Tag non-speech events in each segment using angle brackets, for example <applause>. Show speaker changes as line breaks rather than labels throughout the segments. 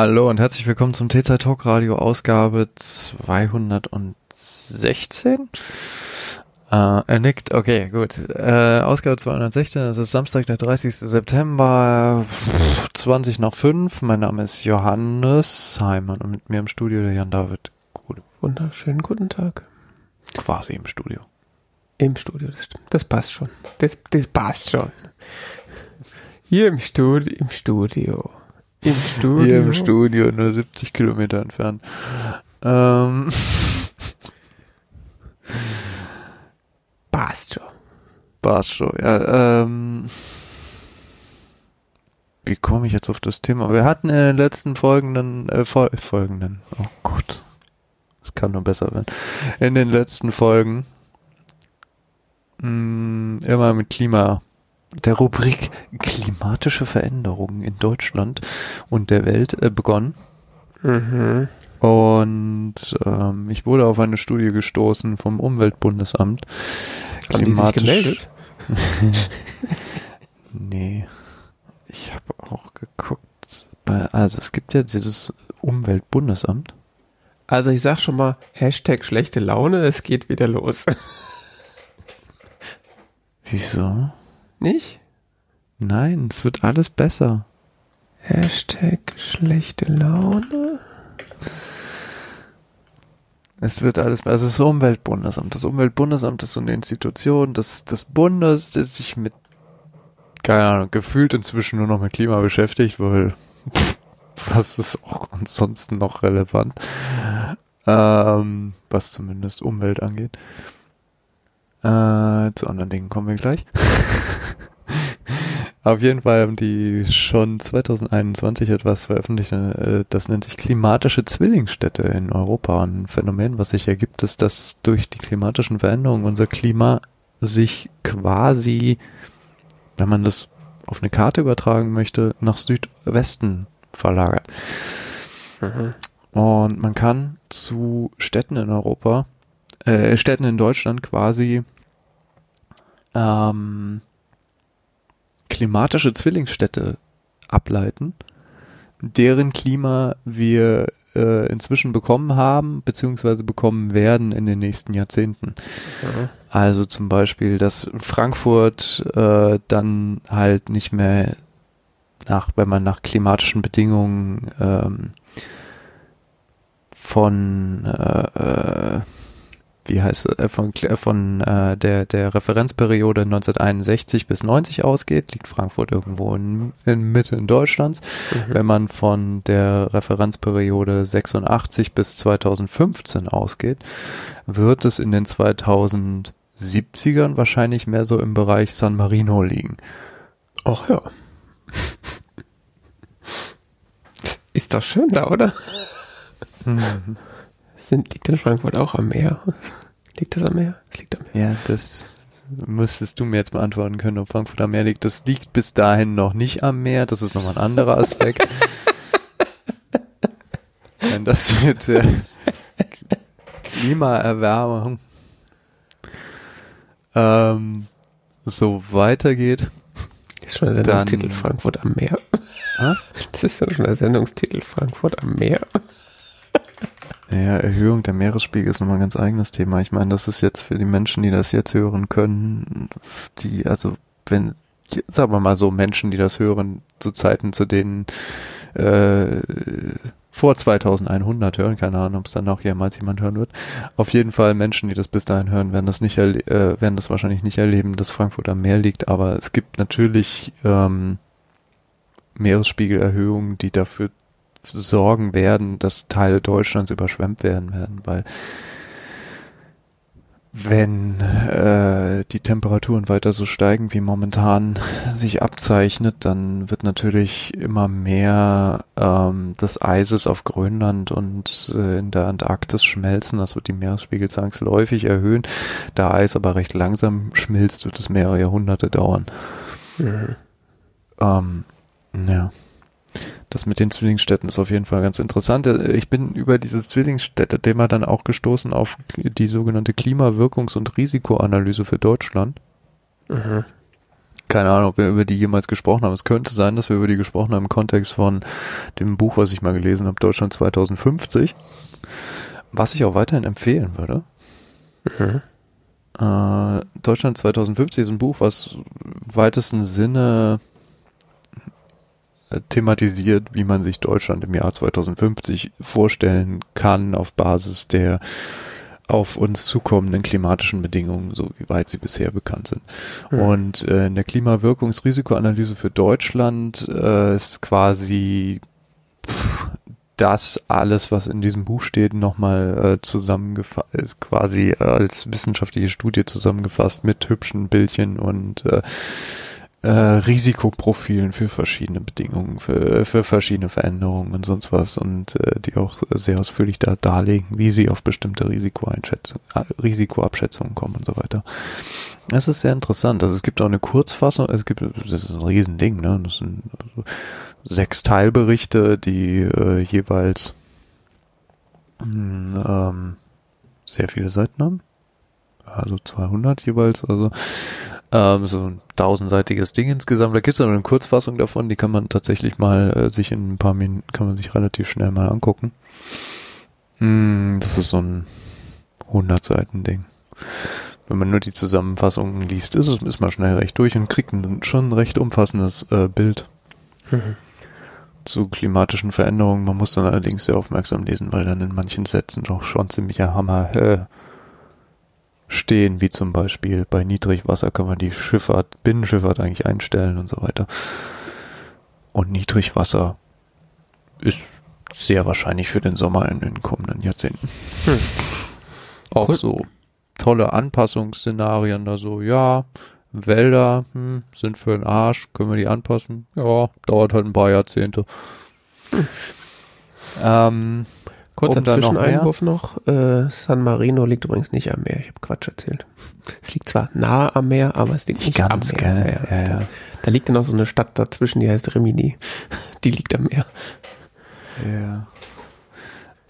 Hallo und herzlich willkommen zum T-Zeit Talk Radio Ausgabe 216. Äh, er nickt, okay, gut. Äh, Ausgabe 216, das ist Samstag, der 30. September, 20 nach 5. Mein Name ist Johannes Heimann und mit mir im Studio der Jan David Gut.
Wunderschönen guten Tag.
Quasi im Studio.
Im Studio, das. Das passt schon. Das, das passt schon. Hier im Studio, im Studio.
Im Studio. Hier im Studio, nur 70 Kilometer entfernt. Ähm.
Passt schon,
ja. Ähm. Wie komme ich jetzt auf das Thema? Wir hatten in den letzten folgenden, äh, Fol folgenden, oh Gott. Es kann nur besser werden. In den letzten Folgen mh, mm, immer mit Klima der Rubrik klimatische Veränderungen in Deutschland und der Welt äh, begonnen. Mhm. Und ähm, ich wurde auf eine Studie gestoßen vom Umweltbundesamt.
Haben die sich gemeldet? <laughs>
nee. Ich habe auch geguckt. Bei, also es gibt ja dieses Umweltbundesamt.
Also ich sag schon mal, Hashtag schlechte Laune, es geht wieder los.
Wieso?
Nicht?
Nein, es wird alles besser.
Hashtag schlechte Laune.
Es wird alles, also das Umweltbundesamt. Das Umweltbundesamt ist so eine Institution des, des Bundes, das sich mit, keine Ahnung, gefühlt inzwischen nur noch mit Klima beschäftigt, weil <laughs> was ist auch ansonsten noch relevant, ähm, was zumindest Umwelt angeht. Äh, zu anderen Dingen kommen wir gleich. <laughs> Auf jeden Fall haben die schon 2021 etwas veröffentlicht, äh, das nennt sich klimatische Zwillingsstädte in Europa. Ein Phänomen, was sich ergibt, ist, dass durch die klimatischen Veränderungen unser Klima sich quasi, wenn man das auf eine Karte übertragen möchte, nach Südwesten verlagert. Mhm. Und man kann zu Städten in Europa, äh, Städten in Deutschland quasi ähm, klimatische Zwillingsstädte ableiten, deren Klima wir äh, inzwischen bekommen haben, beziehungsweise bekommen werden in den nächsten Jahrzehnten. Ja. Also zum Beispiel, dass Frankfurt äh, dann halt nicht mehr nach, wenn man nach klimatischen Bedingungen ähm, von äh, äh wie heißt es, äh, von, von äh, der, der Referenzperiode 1961 bis 90 ausgeht, liegt Frankfurt irgendwo in, in Mitte in Deutschlands. Mhm. Wenn man von der Referenzperiode 86 bis 2015 ausgeht, wird es in den 2070ern wahrscheinlich mehr so im Bereich San Marino liegen.
Ach ja. Ist doch schön da, oder? Mhm. Sind, liegt in Frankfurt auch am Meer? Liegt das am Meer?
Es liegt am Meer. Ja, das müsstest du mir jetzt beantworten können, ob Frankfurt am Meer liegt. Das liegt bis dahin noch nicht am Meer. Das ist nochmal ein anderer Aspekt. <laughs> Wenn das mit der Klimaerwärmung ähm, so weitergeht.
Das ist schon der Sendungstitel dann, Frankfurt am Meer. Ha? Das ist schon der Sendungstitel Frankfurt am Meer.
Ja, Erhöhung der Meeresspiegel ist nochmal ein ganz eigenes Thema. Ich meine, das ist jetzt für die Menschen, die das jetzt hören können, die, also wenn, sagen wir mal so, Menschen, die das hören, zu Zeiten, zu denen äh, vor 2100 hören, keine Ahnung, ob es dann auch jemals jemand hören wird. Auf jeden Fall Menschen, die das bis dahin hören, werden das nicht äh, werden das wahrscheinlich nicht erleben, dass Frankfurt am Meer liegt, aber es gibt natürlich ähm, Meeresspiegelerhöhungen, die dafür sorgen werden, dass Teile Deutschlands überschwemmt werden werden, weil wenn äh, die Temperaturen weiter so steigen, wie momentan sich abzeichnet, dann wird natürlich immer mehr ähm, des Eises auf Grönland und äh, in der Antarktis schmelzen. Das wird die Meeresspiegel zwangsläufig erhöhen. Da Eis aber recht langsam schmilzt, wird es mehrere Jahrhunderte dauern. Mhm. Ähm, ja. Das mit den Zwillingsstädten ist auf jeden Fall ganz interessant. Ich bin über dieses Zwillingsstädte-Thema dann auch gestoßen auf die sogenannte Klimawirkungs- und Risikoanalyse für Deutschland. Mhm. keine Ahnung, ob wir über die jemals gesprochen haben. Es könnte sein, dass wir über die gesprochen haben im Kontext von dem Buch, was ich mal gelesen habe, Deutschland 2050. Was ich auch weiterhin empfehlen würde. Mhm. Äh, Deutschland 2050 ist ein Buch, was im weitesten Sinne thematisiert, wie man sich Deutschland im Jahr 2050 vorstellen kann auf Basis der auf uns zukommenden klimatischen Bedingungen, so wie weit sie bisher bekannt sind. Mhm. Und äh, in der Klimawirkungsrisikoanalyse für Deutschland äh, ist quasi das alles, was in diesem Buch steht, nochmal äh, zusammengefasst, ist quasi als wissenschaftliche Studie zusammengefasst mit hübschen Bildchen und äh, äh, Risikoprofilen für verschiedene Bedingungen, für, für verschiedene Veränderungen und sonst was und äh, die auch sehr ausführlich da darlegen, wie sie auf bestimmte Risikoeinschätzung, äh, Risikoabschätzungen kommen und so weiter. Das ist sehr interessant. Also es gibt auch eine Kurzfassung, es gibt, das ist ein Riesending, ne? Das sind also sechs Teilberichte, die äh, jeweils mh, ähm, sehr viele Seiten haben. Also 200 jeweils, also ähm, so ein tausendseitiges Ding insgesamt. Da gibt es eine Kurzfassung davon, die kann man tatsächlich mal äh, sich in ein paar Minuten, kann man sich relativ schnell mal angucken. Hm, das ist so ein 100 Seiten Ding. Wenn man nur die Zusammenfassungen liest, ist, es, ist man schnell recht durch und kriegt ein schon recht umfassendes äh, Bild mhm. zu klimatischen Veränderungen. Man muss dann allerdings sehr aufmerksam lesen, weil dann in manchen Sätzen doch schon ziemlicher Hammer äh, stehen, wie zum Beispiel bei Niedrigwasser kann man die Schifffahrt, Binnenschifffahrt eigentlich einstellen und so weiter. Und Niedrigwasser ist sehr wahrscheinlich für den Sommer in den kommenden Jahrzehnten. Hm. Auch cool. so tolle Anpassungsszenarien, da so, ja, Wälder hm, sind für den Arsch, können wir die anpassen? Ja, dauert halt ein paar Jahrzehnte. Hm.
Ähm, Kurzer Zwischeneinwurf noch, noch. Äh, San Marino liegt übrigens nicht am Meer. Ich habe Quatsch erzählt. <laughs> Es liegt zwar nahe am Meer, aber es liegt nicht Ganz am Meer. Geil. Ja, ja, ja. Da, da, liegt dann noch so eine Stadt dazwischen, die heißt Rimini. <laughs> Die liegt am Meer.
Ja.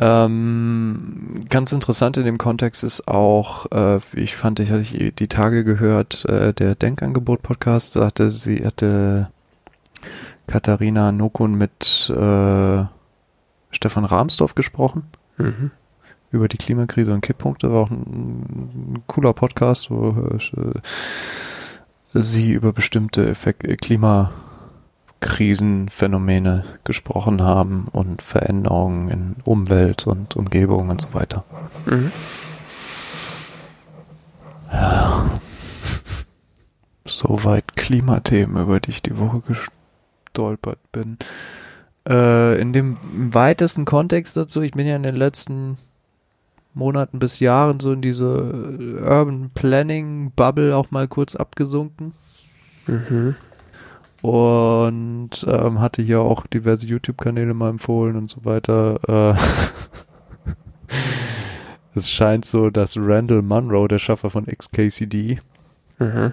Ähm, ganz interessant in dem Kontext ist auch, äh, ich fand, ich hatte die Tage gehört, äh, der Denkangebot-Podcast, da hatte sie, hatte Katharina Nokun mit äh, Stefan Rahmsdorf gesprochen. Mhm. Über die Klimakrise und Kipppunkte. War auch ein, ein cooler Podcast, wo äh, sie über bestimmte Effekt, Klimakrisenphänomene gesprochen haben und Veränderungen in Umwelt und Umgebung und so weiter. Mhm. Ja. Soweit Klimathemen, über die ich die Woche gestolpert bin. Äh, in dem weitesten Kontext dazu, ich bin ja in den letzten Monaten bis Jahren so in diese äh, Urban Planning Bubble auch mal kurz abgesunken. Mhm. Und ähm, hatte hier auch diverse YouTube-Kanäle mal empfohlen und so weiter. Äh, <laughs> es scheint so, dass Randall Munro, der Schaffer von XKCD, mhm.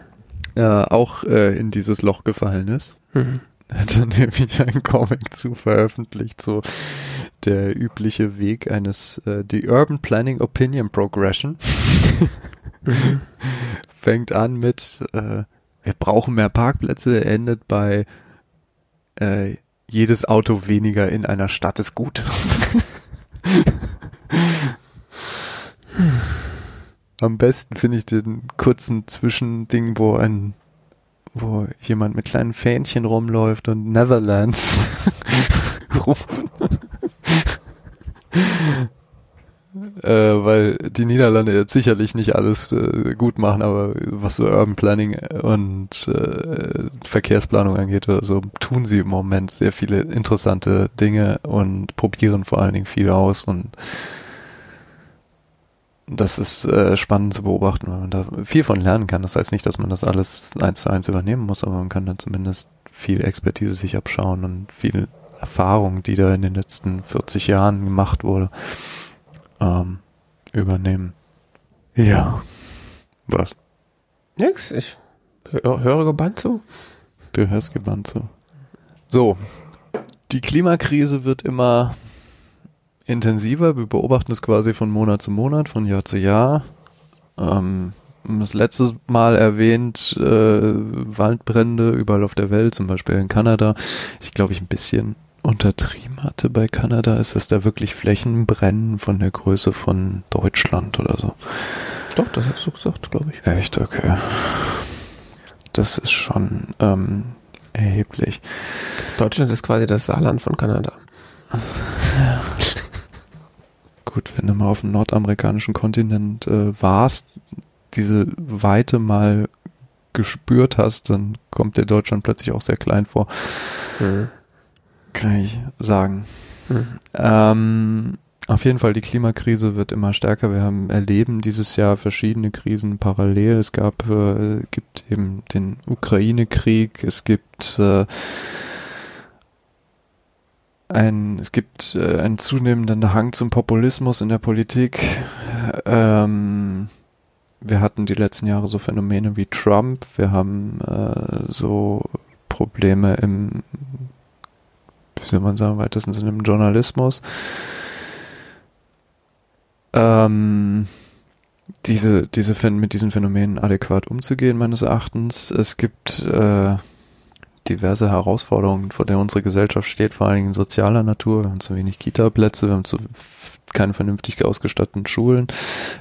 äh, auch äh, in dieses Loch gefallen ist. Mhm hat dann <laughs> nämlich einen Comic zu veröffentlicht, so der übliche Weg eines, äh, die Urban Planning Opinion Progression. <laughs> Fängt an mit, äh, wir brauchen mehr Parkplätze, endet bei, äh, jedes Auto weniger in einer Stadt ist gut. <laughs> Am besten finde ich den kurzen Zwischending, wo ein wo jemand mit kleinen Fähnchen rumläuft und Netherlands <laughs> <laughs> ruft. äh, weil die Niederlande jetzt sicherlich nicht alles äh, gut machen, aber was so Urban Planning und äh, Verkehrsplanung angeht oder so, tun sie im Moment sehr viele interessante Dinge und probieren vor allen Dingen viel aus und das ist äh, spannend zu beobachten, weil man da viel von lernen kann. Das heißt nicht, dass man das alles eins zu eins übernehmen muss, aber man kann dann zumindest viel Expertise sich abschauen und viel Erfahrung, die da in den letzten 40 Jahren gemacht wurde, ähm, übernehmen. Ja. Was?
Nix, ich höre gebannt zu.
Du hörst gebannt zu. So. Die Klimakrise wird immer intensiver. Wir beobachten es quasi von Monat zu Monat, von Jahr zu Jahr. Ähm, das letzte Mal erwähnt, äh, Waldbrände überall auf der Welt, zum Beispiel in Kanada. Ich glaube, ich ein bisschen untertrieben hatte bei Kanada, ist, dass da wirklich Flächen brennen von der Größe von Deutschland oder so.
Doch, das hast du gesagt, glaube ich.
Echt, okay. Das ist schon ähm, erheblich.
Deutschland ist quasi das Saarland von Kanada. <laughs>
Gut, wenn du mal auf dem nordamerikanischen Kontinent äh, warst, diese Weite mal gespürt hast, dann kommt dir Deutschland plötzlich auch sehr klein vor. Mhm. Kann ich sagen. Mhm. Ähm, auf jeden Fall, die Klimakrise wird immer stärker. Wir haben erleben dieses Jahr verschiedene Krisen parallel. Es gab, äh, gibt eben den Ukraine-Krieg, es gibt äh, ein, es gibt äh, einen zunehmenden Hang zum Populismus in der Politik. Ähm, wir hatten die letzten Jahre so Phänomene wie Trump. Wir haben äh, so Probleme im, wie soll man sagen, weitesten Sinne im Journalismus. Ähm, diese, diese mit diesen Phänomenen adäquat umzugehen, meines Erachtens. Es gibt äh, diverse Herausforderungen, vor der unsere Gesellschaft steht, vor allen Dingen sozialer Natur. Wir haben zu wenig Kita-Plätze, wir haben zu keine vernünftig ausgestatteten Schulen,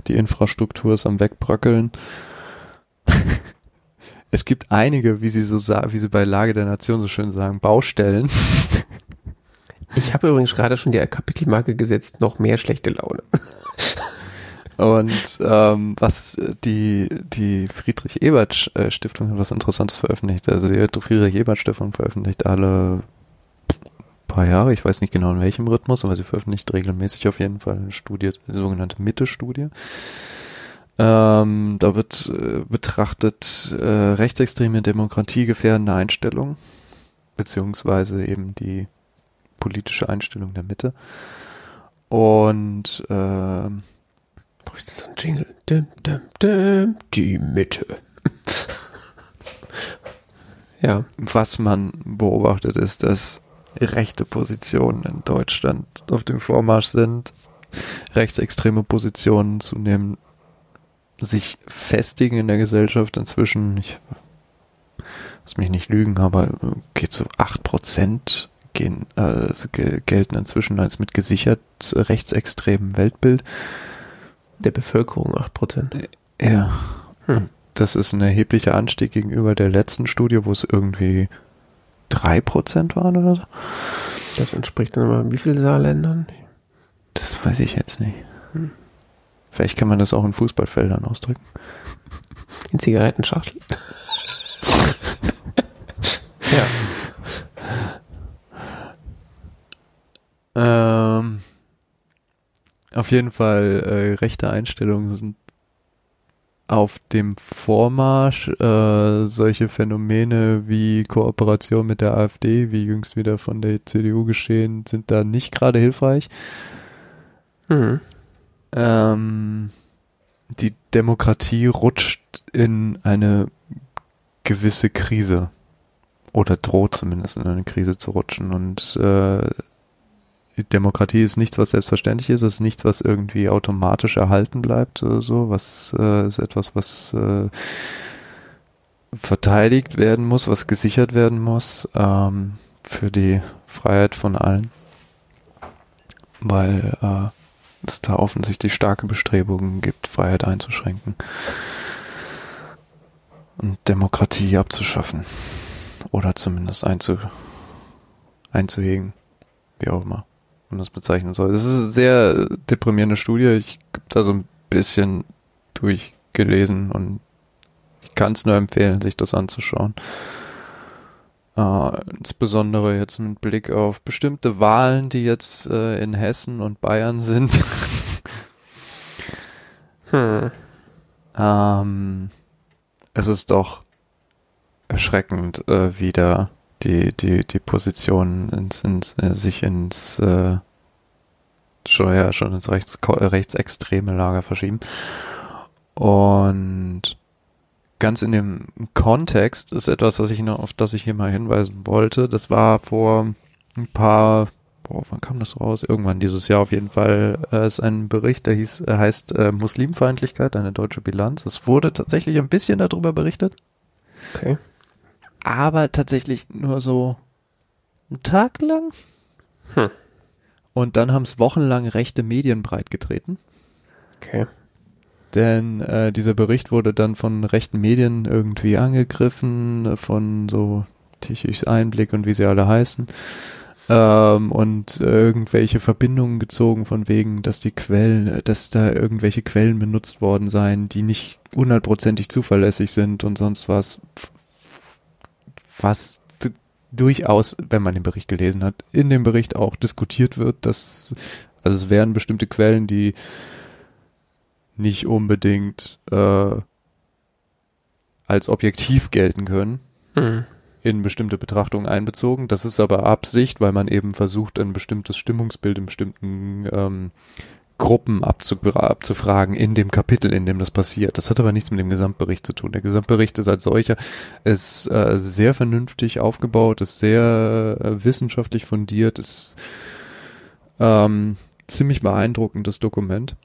die Infrastruktur ist am Wegbröckeln. <laughs> es gibt einige, wie sie so wie sie bei Lage der Nation so schön sagen, Baustellen.
Ich habe übrigens gerade schon die Kapitelmarke gesetzt, noch mehr schlechte Laune.
Und ähm, was die, die Friedrich-Ebert-Stiftung hat was Interessantes veröffentlicht. Also die Friedrich-Ebert-Stiftung veröffentlicht alle paar Jahre, ich weiß nicht genau in welchem Rhythmus, aber sie veröffentlicht regelmäßig auf jeden Fall eine Studie, die sogenannte Mitte-Studie. Ähm, da wird äh, betrachtet äh, rechtsextreme Demokratie gefährdende Einstellungen, beziehungsweise eben die politische Einstellung der Mitte. Und äh,
Brauche ich so ein Jingle? Dim, dim, dim, die Mitte. <laughs>
ja. Was man beobachtet ist, dass rechte Positionen in Deutschland auf dem Vormarsch sind, rechtsextreme Positionen zunehmend sich festigen in der Gesellschaft inzwischen. Ich lass mich nicht lügen, aber geht so acht Prozent gehen, äh, gelten inzwischen als mit gesichert rechtsextremen Weltbild
der Bevölkerung 8%.
Ja. Hm. Das ist ein erheblicher Anstieg gegenüber der letzten Studie, wo es irgendwie 3% waren oder so.
Das entspricht dann immer wie viel Saarländern?
Das weiß ich jetzt nicht. Hm. Vielleicht kann man das auch in Fußballfeldern ausdrücken.
In Zigarettenschachtel. <laughs>
ja. Ähm, auf jeden Fall, äh, rechte Einstellungen sind auf dem Vormarsch. Äh, solche Phänomene wie Kooperation mit der AfD, wie jüngst wieder von der CDU geschehen, sind da nicht gerade hilfreich. Mhm. Ähm, die Demokratie rutscht in eine gewisse Krise oder droht zumindest in eine Krise zu rutschen und äh, Demokratie ist nichts, was selbstverständlich ist, es ist nichts, was irgendwie automatisch erhalten bleibt, oder so, was äh, ist etwas, was äh, verteidigt werden muss, was gesichert werden muss ähm, für die Freiheit von allen, weil äh, es da offensichtlich starke Bestrebungen gibt, Freiheit einzuschränken und Demokratie abzuschaffen oder zumindest einzu einzuhegen, wie auch immer man das bezeichnen soll. Das ist eine sehr deprimierende Studie. Ich habe da so ein bisschen durchgelesen und ich kann es nur empfehlen, sich das anzuschauen. Uh, insbesondere jetzt mit Blick auf bestimmte Wahlen, die jetzt äh, in Hessen und Bayern sind. <laughs> hm. ähm, es ist doch erschreckend, äh, wieder die, die, die Positionen ins, ins, äh, sich ins äh, schon, ja, schon ins rechts, äh, rechtsextreme Lager verschieben. Und ganz in dem Kontext ist etwas, was ich noch, auf das ich hier mal hinweisen wollte. Das war vor ein paar boah, wann kam das raus? Irgendwann dieses Jahr auf jeden Fall, äh, ist ein Bericht, der hieß, äh, heißt äh, Muslimfeindlichkeit, eine deutsche Bilanz. Es wurde tatsächlich ein bisschen darüber berichtet.
Okay.
Aber tatsächlich nur so einen Tag lang. Hm. Und dann haben es wochenlang rechte Medien breitgetreten.
Okay.
Denn äh, dieser Bericht wurde dann von rechten Medien irgendwie angegriffen, von so Tichys Einblick und wie sie alle heißen. Ähm, und irgendwelche Verbindungen gezogen von wegen, dass die Quellen, dass da irgendwelche Quellen benutzt worden seien, die nicht hundertprozentig zuverlässig sind und sonst was, was durchaus, wenn man den Bericht gelesen hat, in dem Bericht auch diskutiert wird, dass, also es wären bestimmte Quellen, die nicht unbedingt äh, als objektiv gelten können. Mhm. in bestimmte Betrachtungen einbezogen. Das ist aber Absicht, weil man eben versucht, ein bestimmtes Stimmungsbild in bestimmten ähm, Gruppen abzufragen in dem Kapitel, in dem das passiert. Das hat aber nichts mit dem Gesamtbericht zu tun. Der Gesamtbericht ist als solcher ist äh, sehr vernünftig aufgebaut, ist sehr äh, wissenschaftlich fundiert, ist ähm, ziemlich beeindruckendes Dokument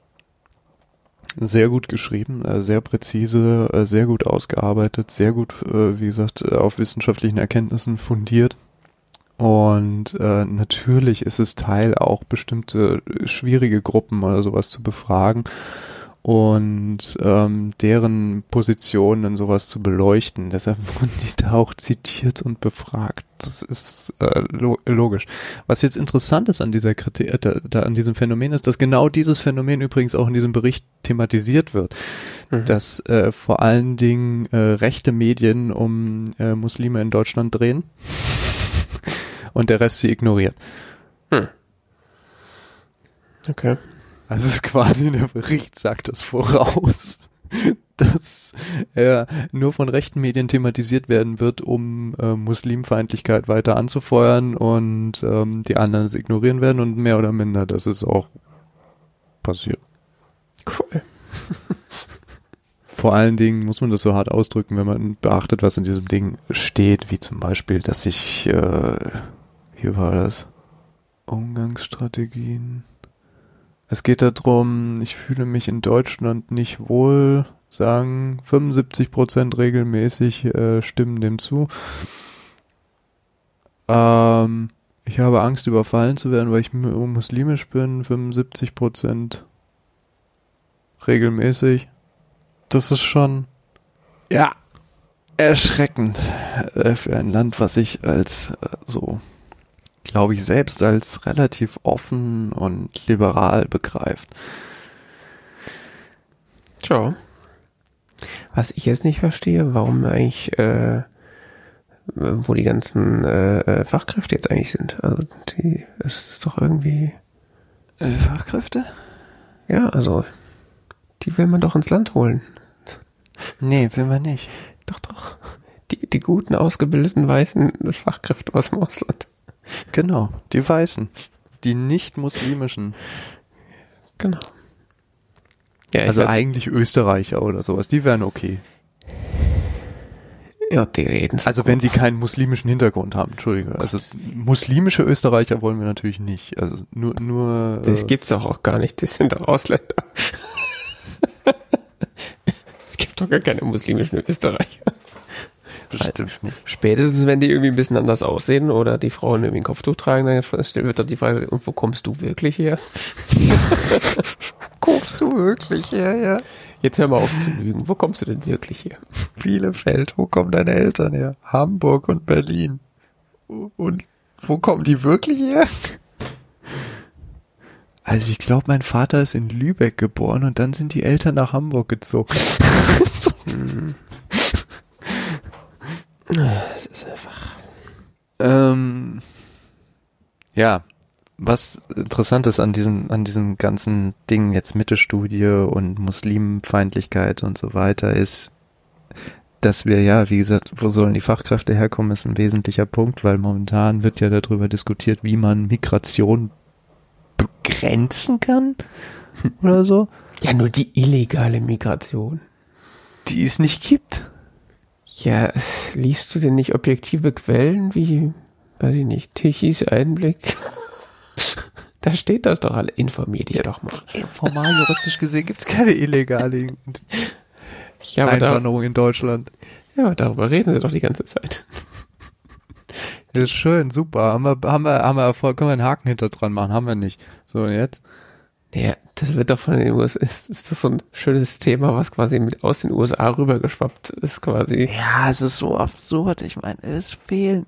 sehr gut geschrieben, äh, sehr präzise, äh, sehr gut ausgearbeitet, sehr gut, äh, wie gesagt, auf wissenschaftlichen Erkenntnissen fundiert. Und äh, natürlich ist es Teil auch bestimmte schwierige Gruppen oder sowas zu befragen und ähm, deren Positionen und sowas zu beleuchten. Deshalb <laughs> wurden die da auch zitiert und befragt. Das ist äh, lo logisch. Was jetzt interessant ist an dieser Kritik, äh, da, da, an diesem Phänomen ist, dass genau dieses Phänomen übrigens auch in diesem Bericht thematisiert wird. Mhm. Dass äh, vor allen Dingen äh, rechte Medien um äh, Muslime in Deutschland drehen und der Rest sie ignoriert. Hm.
Okay.
Also es ist quasi der Bericht sagt das voraus, <laughs> dass er nur von rechten Medien thematisiert werden wird, um äh, Muslimfeindlichkeit weiter anzufeuern und ähm, die anderen es ignorieren werden und mehr oder minder, das ist auch passiert.
Cool.
Vor allen Dingen muss man das so hart ausdrücken, wenn man beachtet, was in diesem Ding steht, wie zum Beispiel, dass sich, äh, hier war das, Umgangsstrategien, es geht darum, ich fühle mich in Deutschland nicht wohl, sagen 75 Prozent regelmäßig äh, stimmen dem zu. Ähm, ich habe Angst, überfallen zu werden, weil ich muslimisch bin, 75 Prozent regelmäßig. Das ist schon, ja, erschreckend äh, für ein Land, was ich als äh, so glaube ich, selbst als relativ offen und liberal begreift.
Tja. Was ich jetzt nicht verstehe, warum eigentlich, äh, wo die ganzen äh, äh Fachkräfte jetzt eigentlich sind. Also die, es ist doch irgendwie.
Äh, Fachkräfte?
Ja, also die will man doch ins Land holen.
Nee, will man nicht.
Doch, doch. Die, die guten, ausgebildeten weißen Fachkräfte aus dem Ausland.
Genau, die Weißen. Die nicht-muslimischen.
Genau.
Ja, also eigentlich Österreicher oder sowas, die wären okay.
Ja, die reden.
Also wenn sie keinen muslimischen Hintergrund haben, Entschuldige. Also muslimische Österreicher wollen wir natürlich nicht. Also nur, nur.
Das äh, gibt's doch auch gar nicht, das sind doch Ausländer. <laughs> es gibt doch gar keine muslimischen Österreicher.
Bestimmt nicht.
Spätestens, wenn die irgendwie ein bisschen anders aussehen oder die Frauen irgendwie ein Kopftuch tragen, dann wird doch die Frage, und wo kommst du wirklich her? <laughs>
kommst du wirklich her, ja?
Jetzt hör mal auf zu lügen. Wo kommst du denn wirklich her?
Bielefeld. Wo kommen deine Eltern her? Hamburg und Berlin. Und wo kommen die wirklich her? Also ich glaube, mein Vater ist in Lübeck geboren und dann sind die Eltern nach Hamburg gezogen. <laughs> Es ist einfach. Ähm, ja, was interessant ist an diesem, an diesem ganzen Ding jetzt Mitte-Studie und Muslimfeindlichkeit und so weiter ist, dass wir ja, wie gesagt, wo sollen die Fachkräfte herkommen, ist ein wesentlicher Punkt, weil momentan wird ja darüber diskutiert, wie man Migration begrenzen kann <laughs> oder so.
Ja, nur die illegale Migration.
Die es nicht gibt.
Ja, liest du denn nicht objektive Quellen wie, weiß ich nicht, Tichys Einblick? <laughs> Da steht das doch alle. Informier dich ja, doch mal.
Formal juristisch gesehen gibt's keine illegale ja, Einwanderung in Deutschland.
Ja, aber darüber reden sie doch die ganze Zeit.
Das ist schön, super. Haben wir, haben wir, haben wir Erfolg, können wir einen Haken hinter dran machen, haben wir nicht. So, jetzt?
Ja, das wird doch von den USA, ist, ist das so ein schönes Thema, was quasi mit aus den USA rübergeschwappt ist, quasi.
Ja, es ist so absurd. Ich meine, es fehlen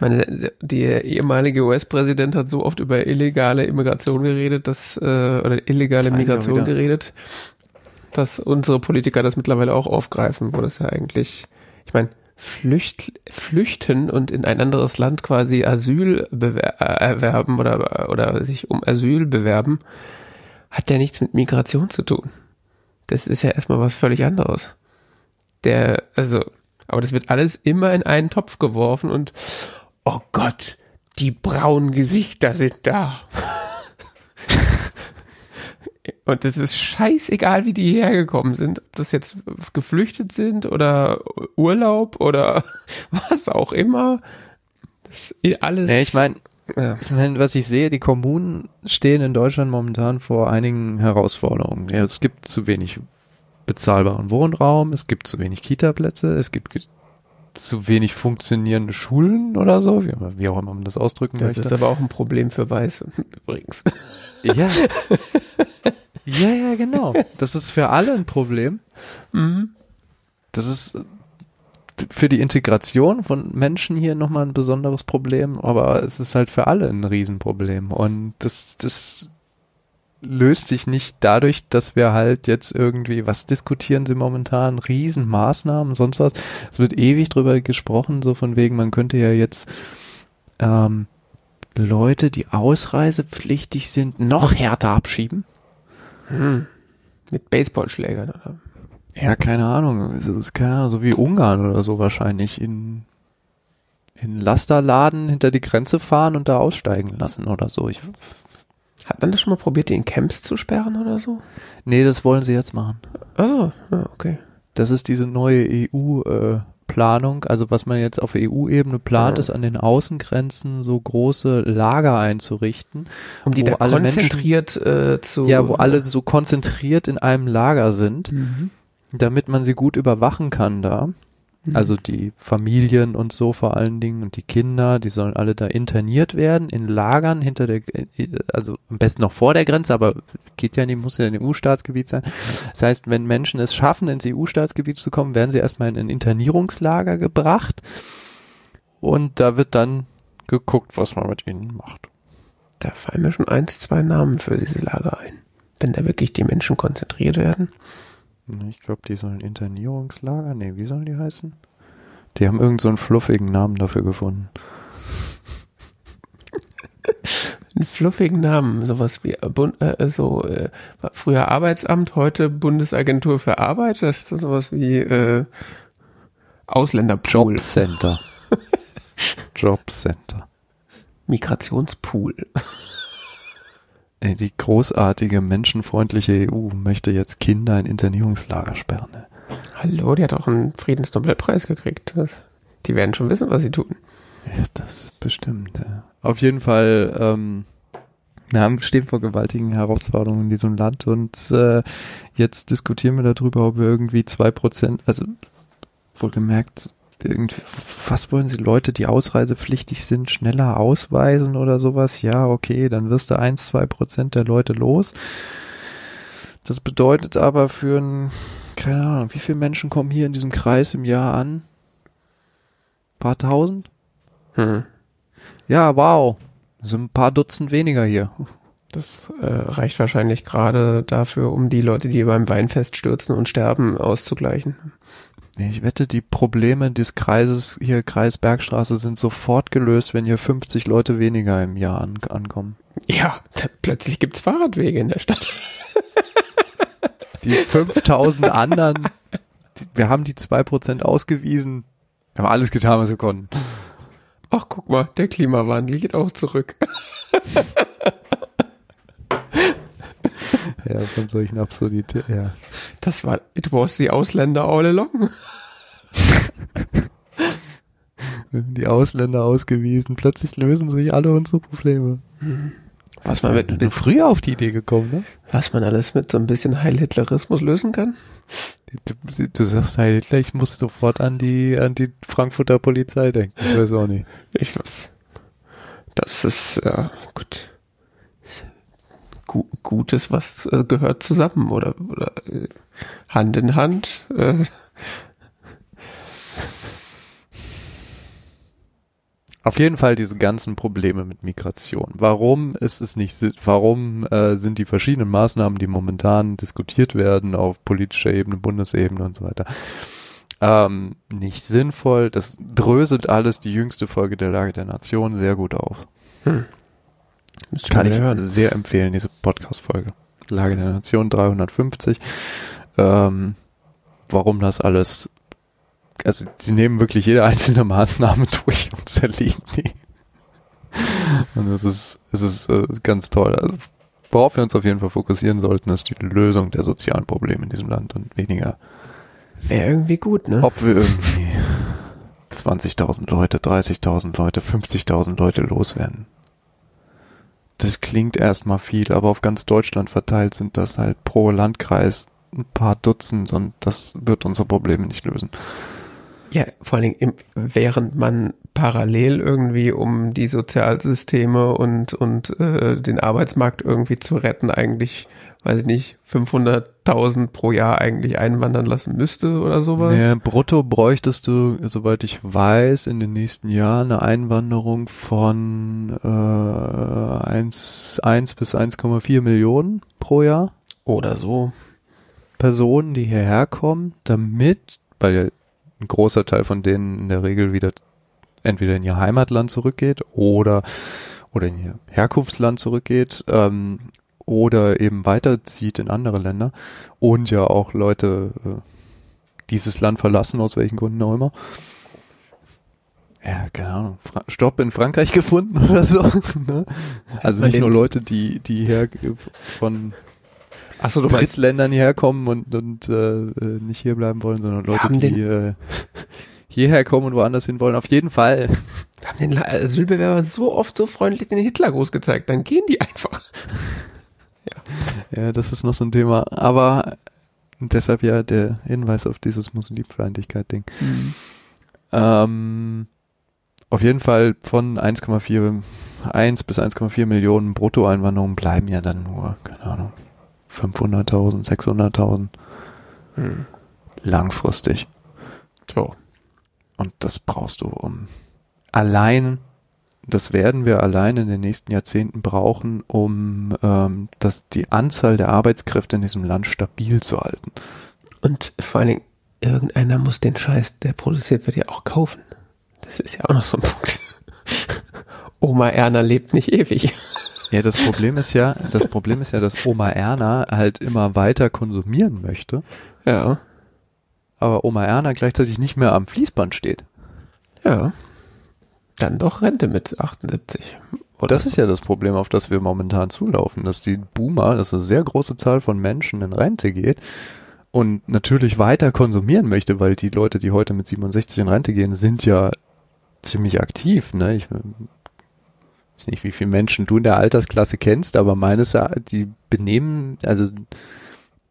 meine, der ehemalige US-Präsident hat so oft über illegale Immigration geredet, dass, äh, oder illegale Migration geredet, dass unsere Politiker das mittlerweile auch aufgreifen, wo das ja eigentlich, ich meine, Flücht, flüchten und in ein anderes Land quasi Asyl erwerben oder, oder sich um Asyl bewerben, hat ja nichts mit Migration zu tun. Das ist ja erstmal was völlig anderes. Der, also, aber das wird alles immer in einen Topf geworfen und oh Gott, die braunen Gesichter sind da. <laughs> Und es ist scheißegal, wie die hierher gekommen sind. Ob das jetzt geflüchtet sind oder Urlaub oder <laughs> was auch immer.
Das ist alles. Nee, ich meine, ja. ich mein, was ich sehe, die Kommunen stehen in Deutschland momentan vor einigen Herausforderungen. Ja, es gibt zu wenig bezahlbaren Wohnraum, es gibt zu wenig Kita-Plätze, es gibt zu wenig funktionierende Schulen oder so, wie, wie auch immer man das ausdrücken
das möchte. Das ist aber auch ein Problem für Weiße, <laughs> übrigens.
Ja. <laughs> ja, ja, genau. Das ist für alle ein Problem. Mhm. Das ist für die Integration von Menschen hier nochmal ein besonderes Problem, aber es ist halt für alle ein Riesenproblem. Und das, das löst sich nicht dadurch, dass wir halt jetzt irgendwie, was diskutieren sie momentan, Riesenmaßnahmen, sonst was. Es wird ewig drüber gesprochen, so von wegen, man könnte ja jetzt ähm, Leute, die ausreisepflichtig sind, noch härter abschieben.
Hm. Mit Baseballschlägern, oder?
Ja, keine Ahnung. Es ist keine Ahnung, so wie Ungarn oder so wahrscheinlich in in Lasterladen hinter die Grenze fahren und da aussteigen lassen oder so. Ich
hat man das schon mal probiert, die in Camps zu sperren oder so?
Nee, das wollen sie jetzt machen.
Also, ja, okay.
Das ist diese neue EU-Planung. Äh, also was man jetzt auf EU-Ebene plant, ja. ist an den Außengrenzen so große Lager einzurichten.
Um die da konzentriert Menschen, äh, zu...
Ja, wo alle so konzentriert in einem Lager sind, mhm. damit man sie gut überwachen kann da. Mhm. Also die Familien und so vor allen Dingen und die Kinder, die sollen alle da interniert werden in Lagern hinter der, also am besten noch vor der Grenze, aber geht ja nicht, muss ja ein EU-Staatsgebiet sein. Das heißt, wenn Menschen es schaffen, ins EU-Staatsgebiet zu kommen, werden sie erstmal in ein Internierungslager gebracht und da wird dann geguckt, was man mit ihnen macht.
Da fallen mir schon eins, zwei Namen für diese Lager ein. Wenn da wirklich die Menschen konzentriert werden.
Ich glaube, die sollen Internierungslager. Nee, wie sollen die heißen? Die haben irgend so einen fluffigen Namen dafür gefunden. <laughs>
einen fluffigen Namen, sowas wie äh, äh, so äh, früher Arbeitsamt, heute Bundesagentur für Arbeit, das ist sowas wie äh, Ausländerpool.
Jobcenter. <laughs> Jobcenter.
Migrationspool.
Ey, die großartige, menschenfreundliche EU möchte jetzt Kinder in Internierungslager sperren. Ne?
Hallo, die hat auch einen Friedensnobelpreis gekriegt. Das, die werden schon wissen, was sie tun.
Ja, das bestimmt. Ja. Auf jeden Fall, ähm, wir haben, stehen vor gewaltigen Herausforderungen in diesem Land und äh, jetzt diskutieren wir darüber, ob wir irgendwie zwei Prozent, also wohlgemerkt irgendwie, was wollen sie Leute, die ausreisepflichtig sind, schneller ausweisen oder sowas? Ja, okay, dann wirst du eins, zwei Prozent der Leute los. Das bedeutet aber für ein, keine Ahnung, wie viele Menschen kommen hier in diesem Kreis im Jahr an? Ein paar tausend? Hm. Ja, wow. Das sind ein paar Dutzend weniger hier.
Das äh, reicht wahrscheinlich gerade dafür, um die Leute, die beim Weinfest stürzen und sterben, auszugleichen.
Ich wette, die Probleme des Kreises hier, Kreis Bergstraße, sind sofort gelöst, wenn hier 50 Leute weniger im Jahr an, ankommen.
Ja, plötzlich gibt's Fahrradwege in der Stadt. <laughs>
Die 5000 anderen, die, wir haben die 2% ausgewiesen. Wir haben alles getan, was wir konnten.
Ach, guck mal, der Klimawandel geht auch zurück. <laughs>
ja, von solchen Absurditäten, ja.
Das war, it was the Ausländer all along. <laughs>
die Ausländer ausgewiesen. Plötzlich lösen sich alle unsere Probleme.
Was man mit, mit früher auf die Idee gekommen, ne? Was man alles mit so ein bisschen Heil-Hitlerismus lösen kann?
Du, du, sagst Heil Hitler, ich muss sofort an die, an die Frankfurter Polizei denken. Ich weiß auch nicht. Ich,
das ist, ja, gut. Gutes, was äh, gehört zusammen oder, oder äh, Hand in Hand. Äh,
Auf jeden Fall diese ganzen Probleme mit Migration. Warum ist es nicht, warum äh, sind die verschiedenen Maßnahmen, die momentan diskutiert werden auf politischer Ebene, Bundesebene und so weiter, ähm, nicht sinnvoll? Das dröselt alles die jüngste Folge der Lage der Nation sehr gut auf. Hm. Kann ich hören. sehr empfehlen, diese Podcast-Folge. Lage der Nation 350. Ähm, warum das alles also sie nehmen wirklich jede einzelne Maßnahme <laughs> durch und zerlegen die. Und es ist, es ist äh, ganz toll. Also, worauf wir uns auf jeden Fall fokussieren sollten, ist die Lösung der sozialen Probleme in diesem Land und weniger.
Wäre irgendwie gut, ne?
Ob wir irgendwie 20.000 Leute, 30.000 Leute, 50.000 Leute loswerden. Das klingt erstmal viel, aber auf ganz Deutschland verteilt sind das halt pro Landkreis ein paar Dutzend und das wird unsere Probleme nicht lösen.
Ja, vor allen Dingen, während man parallel irgendwie, um die Sozialsysteme und, und äh, den Arbeitsmarkt irgendwie zu retten, eigentlich, weiß ich nicht, 500.000 pro Jahr eigentlich einwandern lassen müsste oder sowas.
Ja, brutto bräuchtest du, soweit ich weiß, in den nächsten Jahren eine Einwanderung von äh, 1, 1 bis 1,4 Millionen pro Jahr.
Oder so.
Personen, die hierher kommen, damit, weil ein großer Teil von denen in der Regel wieder entweder in ihr Heimatland zurückgeht oder oder in ihr Herkunftsland zurückgeht ähm, oder eben weiterzieht in andere Länder und ja auch Leute äh, dieses Land verlassen, aus welchen Gründen auch immer. Ja, keine Ahnung. Fra Stopp in Frankreich <laughs> gefunden oder so. ne? Also nicht nur Leute, die, die her von Ach so, du Drittländern hierher kommen und, und äh, äh nicht hier bleiben wollen, sondern Leute, die äh, hierher kommen und woanders hin wollen. Auf jeden Fall.
Wir haben den Asylbewerber so oft so freundlich den Hitlergruß gezeigt, dann gehen die einfach. <laughs>
ja. das ist noch so ein Thema. Aber deshalb ja der Hinweis auf dieses Muslimfeindlichkeit-Ding. Mhm. Ähm, auf jeden Fall von 1,4 1 bis 1,4 Millionen Bruttoeinwanderungen bleiben ja dann nur, keine Ahnung, 500.000, 600.000. Hm. Langfristig. So. Und das brauchst du um allein, das werden wir allein in den nächsten Jahrzehnten brauchen, um ähm, das, die Anzahl der Arbeitskräfte in diesem Land stabil zu halten.
Und vor allen Dingen, irgendeiner muss den Scheiß, der produziert wird, ja auch kaufen. Das ist ja auch noch so ein Punkt. <laughs> Oma Erna lebt nicht ewig.
Ja, das Problem ist ja, das Problem ist ja, dass Oma Erna halt immer weiter konsumieren möchte.
Ja.
Aber Oma Erna gleichzeitig nicht mehr am Fließband steht.
Ja. Dann doch Rente mit 78.
Oder das ist ja das Problem, auf das wir momentan zulaufen, dass die Boomer, dass eine sehr große Zahl von Menschen in Rente geht und natürlich weiter konsumieren möchte, weil die Leute, die heute mit 67 in Rente gehen, sind ja ziemlich aktiv. Ne? Ich weiß nicht, wie viele Menschen du in der Altersklasse kennst, aber meines, die benehmen, also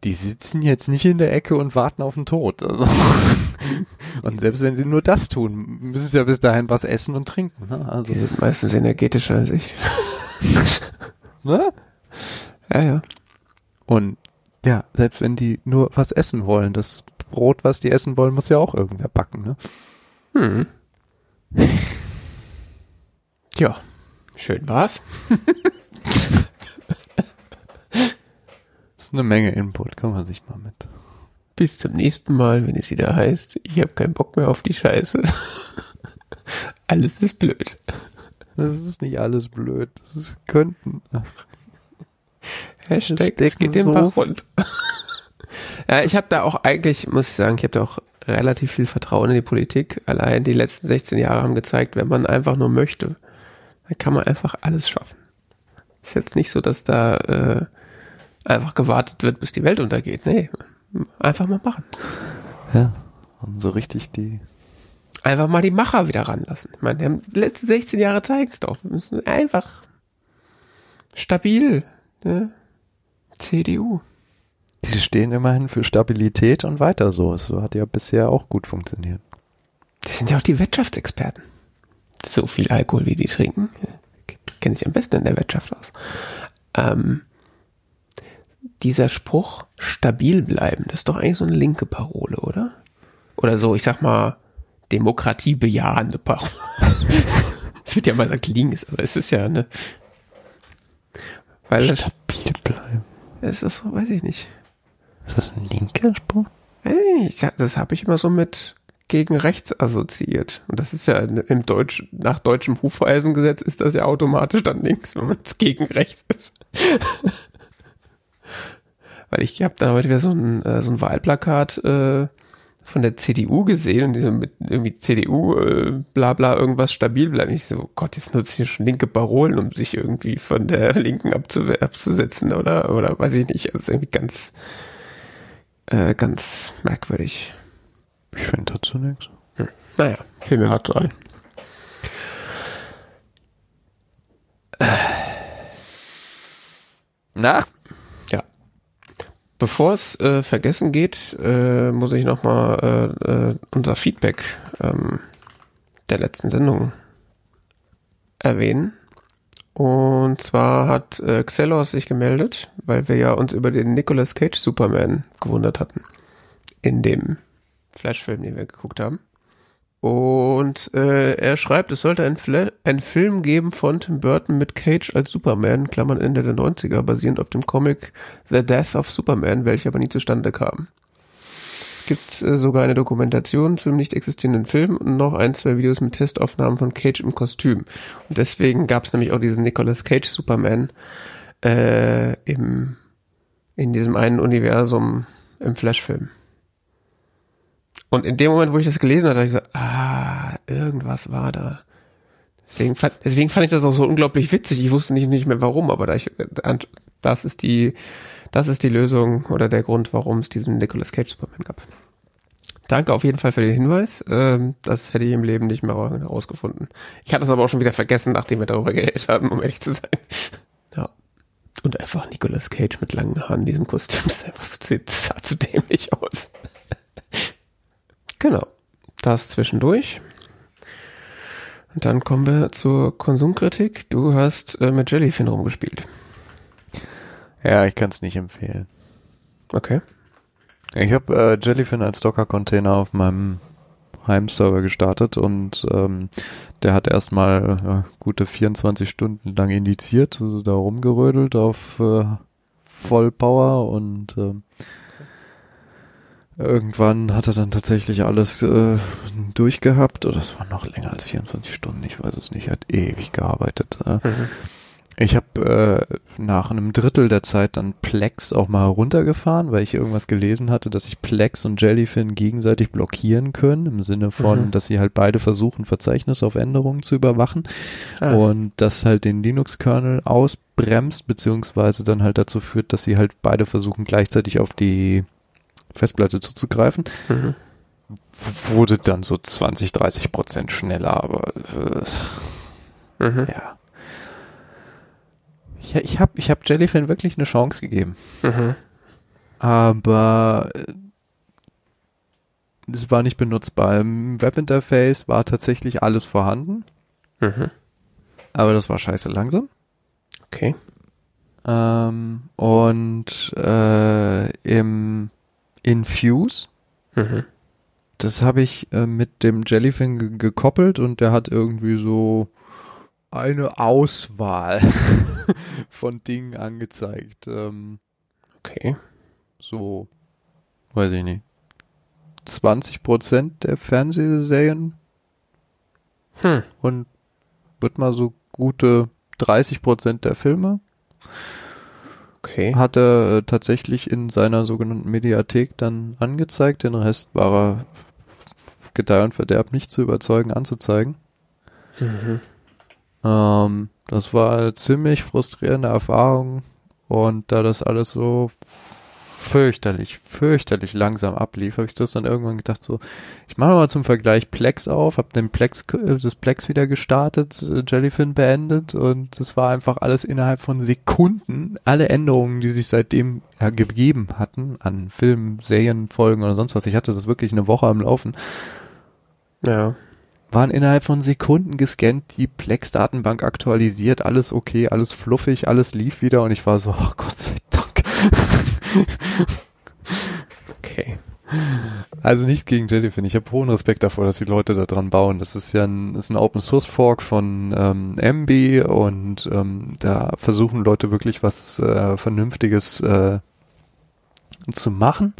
die sitzen jetzt nicht in der Ecke und warten auf den Tod. Also. <laughs> und selbst wenn sie nur das tun, müssen sie ja bis dahin was essen und trinken. Ne?
Also. Die sind meistens energetischer als ich. <laughs> ne?
Ja, ja. Und ja, selbst wenn die nur was essen wollen, das Brot, was die essen wollen, muss ja auch irgendwer backen. Ne? Hm. <laughs>
Tja. Schön war's.
Ist eine Menge Input, kann man sich mal mit.
Bis zum nächsten Mal, wenn es wieder heißt, ich habe keinen Bock mehr auf die Scheiße. <laughs> alles ist blöd.
Das ist nicht alles blöd. Das ist, könnten. Ach.
Hashtag, es geht so den rund. ja, ich habe da auch eigentlich, muss ich sagen, ich habe da auch relativ viel Vertrauen in die Politik. Allein die letzten 16 Jahre haben gezeigt, wenn man einfach nur möchte, da kann man einfach alles schaffen. Ist jetzt nicht so, dass da äh, einfach gewartet wird, bis die Welt untergeht. Nee, einfach mal machen.
Ja, und so richtig die.
Einfach mal die Macher wieder ranlassen. Ich meine, die letzten 16 Jahre zeigen es doch. Einfach stabil. Ne? CDU.
Die stehen immerhin für Stabilität und weiter so. So hat ja bisher auch gut funktioniert.
Die sind ja auch die Wirtschaftsexperten. So viel Alkohol, wie die trinken, kennen sich am besten in der Wirtschaft aus. Ähm, dieser Spruch, stabil bleiben, das ist doch eigentlich so eine linke Parole, oder? Oder so, ich sag mal, Demokratie bejahende Parole. <laughs> Es wird ja mal gesagt links, aber es ist ja eine.
Weil stabil bleiben.
Es ist so, weiß ich nicht.
Ist das ein linker Spruch?
Weiß ich nicht. Das habe ich immer so mit gegen rechts assoziiert. Und das ist ja im Deutsch, nach deutschem Hufeisengesetz ist das ja automatisch dann links, wenn man es gegen rechts ist. <laughs> Weil ich habe da heute wieder so ein, äh, so ein Wahlplakat äh, von der CDU gesehen und die so mit irgendwie CDU äh, bla bla irgendwas stabil bleiben. Ich so, oh Gott, jetzt nutzt hier schon linke Parolen, um sich irgendwie von der <laughs> Linken abzu abzusetzen oder oder weiß ich nicht. Also irgendwie ganz äh, ganz merkwürdig.
Ich finde dazu nichts.
Hm. Naja, fiel mir hart rein.
Na?
Bevor es äh, vergessen geht, äh, muss ich nochmal äh, äh, unser Feedback ähm, der letzten Sendung erwähnen. Und zwar hat äh, Xelos sich gemeldet, weil wir ja uns über den Nicolas Cage Superman gewundert hatten. In dem Flashfilm, den wir geguckt haben. Und äh, er schreibt, es sollte ein, ein Film geben von Tim Burton mit Cage als Superman, Klammern Ende der 90er, basierend auf dem Comic The Death of Superman, welcher aber nie zustande kam. Es gibt äh, sogar eine Dokumentation zum nicht existierenden Film und noch ein, zwei Videos mit Testaufnahmen von Cage im Kostüm. Und deswegen gab es nämlich auch diesen Nicolas Cage Superman äh, im, in diesem einen Universum im Flashfilm. Und in dem Moment, wo ich das gelesen hatte, dachte ich so, ah, irgendwas war da. Deswegen fand, deswegen fand ich das auch so unglaublich witzig. Ich wusste nicht, nicht mehr warum, aber da ich, das ist die, das ist die Lösung oder der Grund, warum es diesen Nicolas Cage Superman gab. Danke auf jeden Fall für den Hinweis. Ähm, das hätte ich im Leben nicht mehr herausgefunden. Ich hatte es aber auch schon wieder vergessen, nachdem wir darüber geredet haben, um ehrlich zu sein. Ja. Und einfach Nicolas Cage mit langen Haaren in diesem Kostüm. <laughs> Das, einfach sah zu dämlich aus. Genau. Das zwischendurch. Und dann kommen wir zur Konsumkritik. Du hast äh, mit Jellyfin rumgespielt.
Ja, ich kann es nicht empfehlen.
Okay.
Ich habe äh, Jellyfin als Docker-Container auf meinem Heimserver gestartet und ähm, der hat erstmal ja, gute 24 Stunden lang indiziert, also da rumgerödelt auf äh, Vollpower und äh, Irgendwann hat er dann tatsächlich alles äh, durchgehabt, oder es war noch länger als 24 Stunden, ich weiß es nicht, er hat ewig gearbeitet. Äh. Mhm. Ich habe äh, nach einem Drittel der Zeit dann Plex auch mal runtergefahren, weil ich irgendwas gelesen hatte, dass sich Plex und Jellyfin gegenseitig blockieren können, im Sinne von, mhm. dass sie halt beide versuchen, Verzeichnis auf Änderungen zu überwachen ah. und das halt den Linux-Kernel ausbremst, beziehungsweise dann halt dazu führt, dass sie halt beide versuchen, gleichzeitig auf die Festplatte zuzugreifen. Mhm. Wurde dann so 20, 30 Prozent schneller, aber äh, mhm. ja. Ich, ich habe ich hab Jellyfin wirklich eine Chance gegeben. Mhm. Aber äh, es war nicht benutzbar. Im Webinterface war tatsächlich alles vorhanden. Mhm. Aber das war scheiße langsam.
Okay.
Ähm, und äh, im Infuse. Mhm. Das habe ich äh, mit dem Jellyfin gekoppelt und der hat irgendwie so eine Auswahl <laughs> von Dingen angezeigt. Ähm,
okay.
So, weiß ich nicht. 20 Prozent der Fernsehserien hm. und wird mal so gute 30 Prozent der Filme.
Okay.
Hat er äh, tatsächlich in seiner sogenannten Mediathek dann angezeigt. Den Rest war er Gedeih und Verderb nicht zu überzeugen anzuzeigen. Mhm. Ähm, das war eine ziemlich frustrierende Erfahrung und da das alles so fürchterlich, fürchterlich langsam ablief, habe ich das dann irgendwann gedacht, so, ich mache mal zum Vergleich Plex auf, habe den Plex, äh, das Plex wieder gestartet, äh, Jellyfin beendet und es war einfach alles innerhalb von Sekunden, alle Änderungen, die sich seitdem gegeben hatten, an Filmen, Serien, Folgen oder sonst was, ich hatte das wirklich eine Woche am Laufen. Ja waren innerhalb von Sekunden gescannt, die Plex-Datenbank aktualisiert, alles okay, alles fluffig, alles lief wieder und ich war so, oh Gott sei Dank. <laughs> okay. Also nicht gegen Jellyfin. Ich habe hohen Respekt davor, dass die Leute da dran bauen. Das ist ja ein, ist ein Open Source Fork von ähm, MB und ähm, da versuchen Leute wirklich was äh, Vernünftiges äh, zu machen.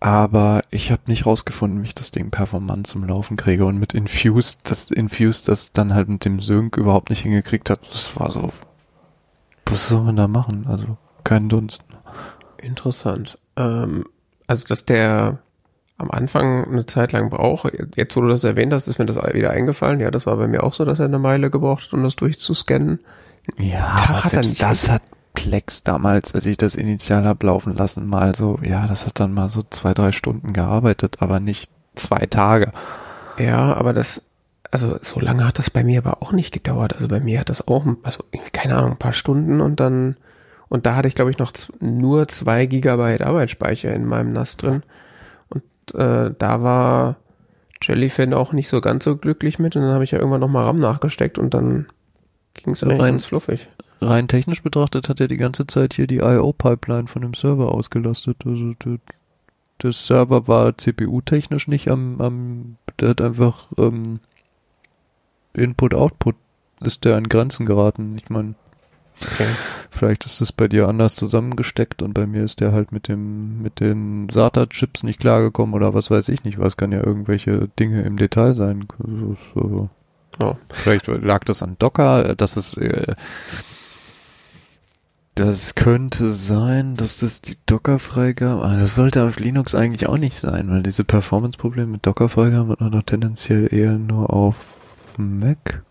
Aber ich habe nicht rausgefunden, wie ich das Ding performant zum Laufen kriege. Und mit Infused, das Infused das dann halt mit dem Sync überhaupt nicht hingekriegt hat, das war so, was soll man da machen? Also kein Dunst.
Interessant. Ähm, also, dass der am Anfang eine Zeit lang braucht, jetzt wo du das erwähnt hast, ist mir das wieder eingefallen. Ja, das war bei mir auch so, dass er eine Meile gebraucht hat, um das durchzuscannen.
Ja, aber selbst das hat Plex damals, als ich das initial hab laufen lassen, mal so, ja, das hat dann mal so zwei, drei Stunden gearbeitet, aber nicht zwei Tage.
Ja, aber das, also so lange hat das bei mir aber auch nicht gedauert. Also bei mir hat das auch, also keine Ahnung, ein paar Stunden und dann, und da hatte ich glaube ich noch nur zwei Gigabyte Arbeitsspeicher in meinem NAS drin. Und äh, da war Jellyfin auch nicht so ganz so glücklich mit und dann habe ich ja irgendwann nochmal RAM nachgesteckt und dann ging es eigentlich ganz fluffig
rein technisch betrachtet hat er die ganze Zeit hier die IO-Pipeline von dem Server ausgelastet. Also der, der Server war CPU-technisch nicht am, am, der hat einfach ähm, Input-Output ist der an Grenzen geraten. Ich meine, okay. vielleicht ist das bei dir anders zusammengesteckt und bei mir ist der halt mit dem mit den SATA-Chips nicht klargekommen oder was weiß ich nicht. Was kann ja irgendwelche Dinge im Detail sein. So, so. Oh. Vielleicht lag das an Docker, dass es äh, das könnte sein, dass das die Docker-Freigabe, aber das sollte auf Linux eigentlich auch nicht sein, weil diese Performance-Probleme mit Docker-Freigabe hat man doch tendenziell eher nur auf Mac.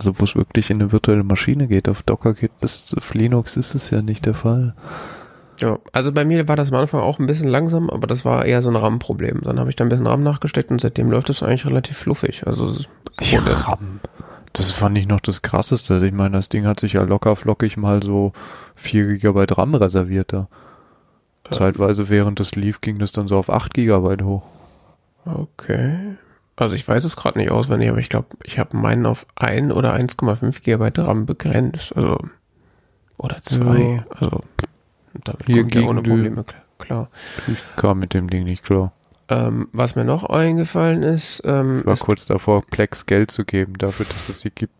Also wo es wirklich in eine virtuelle Maschine geht, auf Docker geht das, auf Linux ist es ja nicht der Fall.
Ja, also bei mir war das am Anfang auch ein bisschen langsam, aber das war eher so ein RAM-Problem. Dann habe ich da ein bisschen RAM nachgesteckt und seitdem läuft es eigentlich relativ fluffig. Also
ja, RAM. Das fand ich noch das krasseste. Ich meine, das Ding hat sich ja locker flockig mal so 4 GB RAM reserviert da. Zeitweise während das lief, ging das dann so auf 8 GB hoch.
Okay. Also ich weiß es gerade nicht auswendig, aber ich glaube, ich habe meinen auf 1 oder 1,5 GB RAM begrenzt. Also oder 2. Ja. Also
damit Hier kommt ja ohne Probleme klar. Ich kam mit dem Ding nicht klar.
Ähm, was mir noch eingefallen ist, ähm,
war ist, kurz davor, Plex Geld zu geben dafür, dass es sie gibt.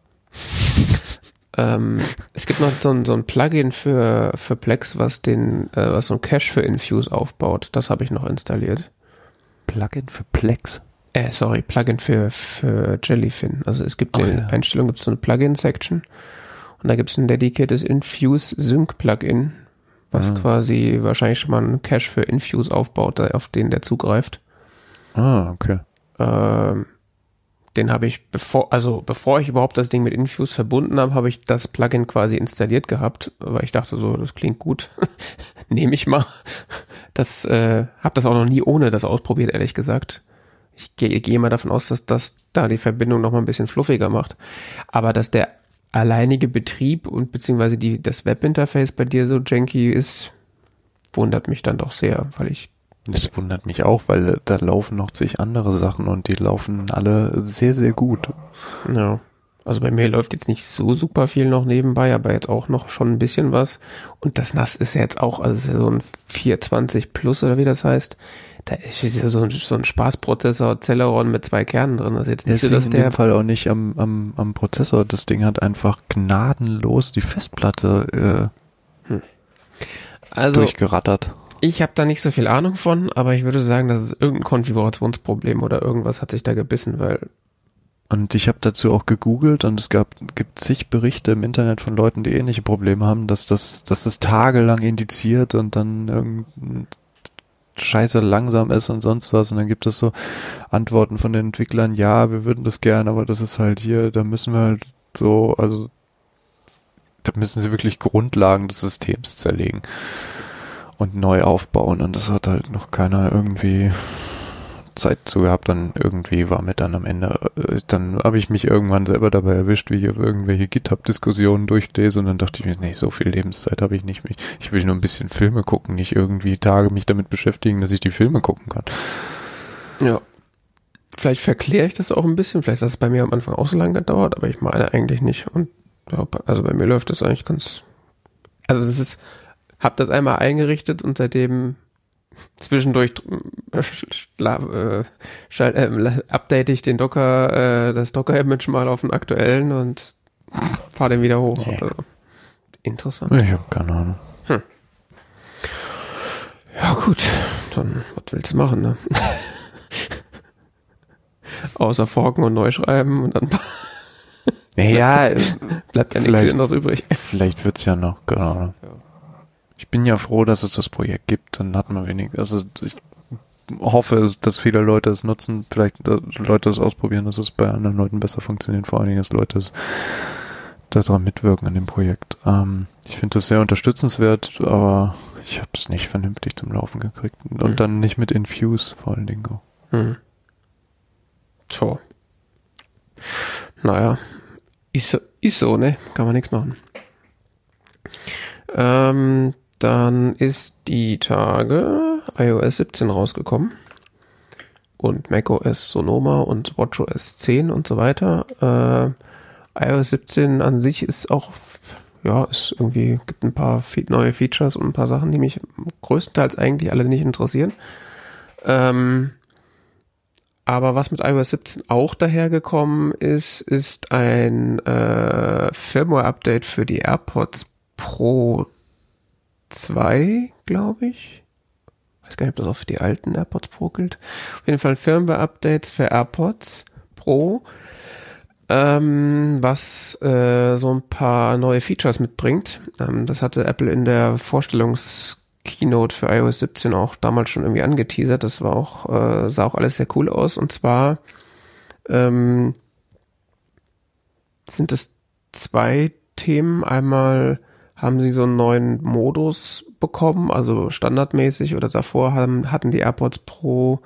<laughs>
ähm, es gibt noch so ein, so ein Plugin für, für Plex, was den, äh, was so ein Cache für Infuse aufbaut. Das habe ich noch installiert.
Plugin für Plex?
Äh, sorry, Plugin für, für Jellyfin. Also es gibt oh, in ja. Einstellungen gibt es so eine Plugin-Section und da gibt es ein dediziertes Infuse Sync Plugin, was ah. quasi wahrscheinlich schon mal einen Cache für Infuse aufbaut, auf den der zugreift.
Ah, okay.
Ähm, den habe ich bevor, also bevor ich überhaupt das Ding mit Infuse verbunden habe, habe ich das Plugin quasi installiert gehabt, weil ich dachte so, das klingt gut, <laughs> nehme ich mal. Das äh, habe das auch noch nie ohne das ausprobiert, ehrlich gesagt. Ich gehe geh mal davon aus, dass das da die Verbindung noch mal ein bisschen fluffiger macht. Aber dass der alleinige Betrieb und beziehungsweise die, das Webinterface bei dir so janky ist, wundert mich dann doch sehr, weil ich.
Das wundert mich auch, weil da laufen noch zig andere Sachen und die laufen alle sehr, sehr gut.
Ja. Also bei mir läuft jetzt nicht so super viel noch nebenbei, aber jetzt auch noch schon ein bisschen was. Und das NAS ist ja jetzt auch, also ist ja so ein 420 Plus oder wie das heißt. Da ist ja so ein, so ein Spaßprozessor Celeron mit zwei Kernen drin. Das ist jetzt
nicht so, dass der. In dem Fall auch nicht am, am, am Prozessor. Das Ding hat einfach gnadenlos die Festplatte äh, hm. also, durchgerattert.
Ich habe da nicht so viel Ahnung von, aber ich würde sagen, das ist irgendein Konfigurationsproblem oder irgendwas hat sich da gebissen, weil
und ich habe dazu auch gegoogelt und es gab gibt zig Berichte im Internet von Leuten, die ähnliche Probleme haben, dass das dass das tagelang indiziert und dann irgendein Scheiße langsam ist und sonst was und dann gibt es so Antworten von den Entwicklern, ja, wir würden das gern, aber das ist halt hier, da müssen wir halt so, also da müssen sie wirklich Grundlagen des Systems zerlegen. und neu aufbauen und das hat halt noch keiner irgendwie Zeit zu gehabt, dann irgendwie war mir dann am Ende, äh, dann habe ich mich irgendwann selber dabei erwischt, wie ich irgendwelche GitHub-Diskussionen durchlese und dann dachte ich mir, nee, so viel Lebenszeit habe ich nicht. Ich will nur ein bisschen Filme gucken, nicht irgendwie Tage mich damit beschäftigen, dass ich die Filme gucken kann.
Ja. Vielleicht verkläre ich das auch ein bisschen, vielleicht hat es bei mir am Anfang auch so lange gedauert, aber ich meine eigentlich nicht. Und also bei mir läuft das eigentlich ganz. Also es ist, hab das einmal eingerichtet und seitdem zwischendurch äh, äh, äh, update ich den Docker, äh, das Docker-Image mal auf den aktuellen und fahre den wieder hoch. Nee. Also, interessant.
Ich habe keine Ahnung. Hm.
Ja gut, dann was willst du machen, ne? <laughs> Außer forken und neu schreiben und dann
ja, <laughs>
bleibt ja nichts anderes übrig.
Vielleicht wird's ja noch, genau. Ich bin ja froh, dass es das Projekt gibt, dann hat man wenig, also ich hoffe, dass viele Leute es nutzen, vielleicht Leute es ausprobieren, dass es bei anderen Leuten besser funktioniert, vor allen Dingen, dass Leute es daran mitwirken an dem Projekt. Ähm, ich finde das sehr unterstützenswert, aber ich habe es nicht vernünftig zum Laufen gekriegt. Und mhm. dann nicht mit Infuse vor allen Dingen auch. Mhm.
So. Naja, ist, ist so, ne? Kann man nichts machen. Ähm, dann ist die Tage iOS 17 rausgekommen. Und macOS Sonoma und WatchOS 10 und so weiter. Äh, iOS 17 an sich ist auch, ja, ist irgendwie, gibt ein paar neue Features und ein paar Sachen, die mich größtenteils eigentlich alle nicht interessieren. Ähm, aber was mit iOS 17 auch dahergekommen ist, ist ein äh, Firmware-Update für die AirPods Pro 2, glaube ich. Weiß gar nicht, ob das für die alten AirPods Pro gilt. Auf jeden Fall Firmware-Updates für AirPods Pro, ähm, was äh, so ein paar neue Features mitbringt. Ähm, das hatte Apple in der Vorstellungs Keynote für iOS 17 auch damals schon irgendwie angeteasert. Das war auch, äh, sah auch alles sehr cool aus. Und zwar ähm, sind es zwei Themen. Einmal haben sie so einen neuen Modus bekommen, also standardmäßig oder davor haben, hatten die AirPods Pro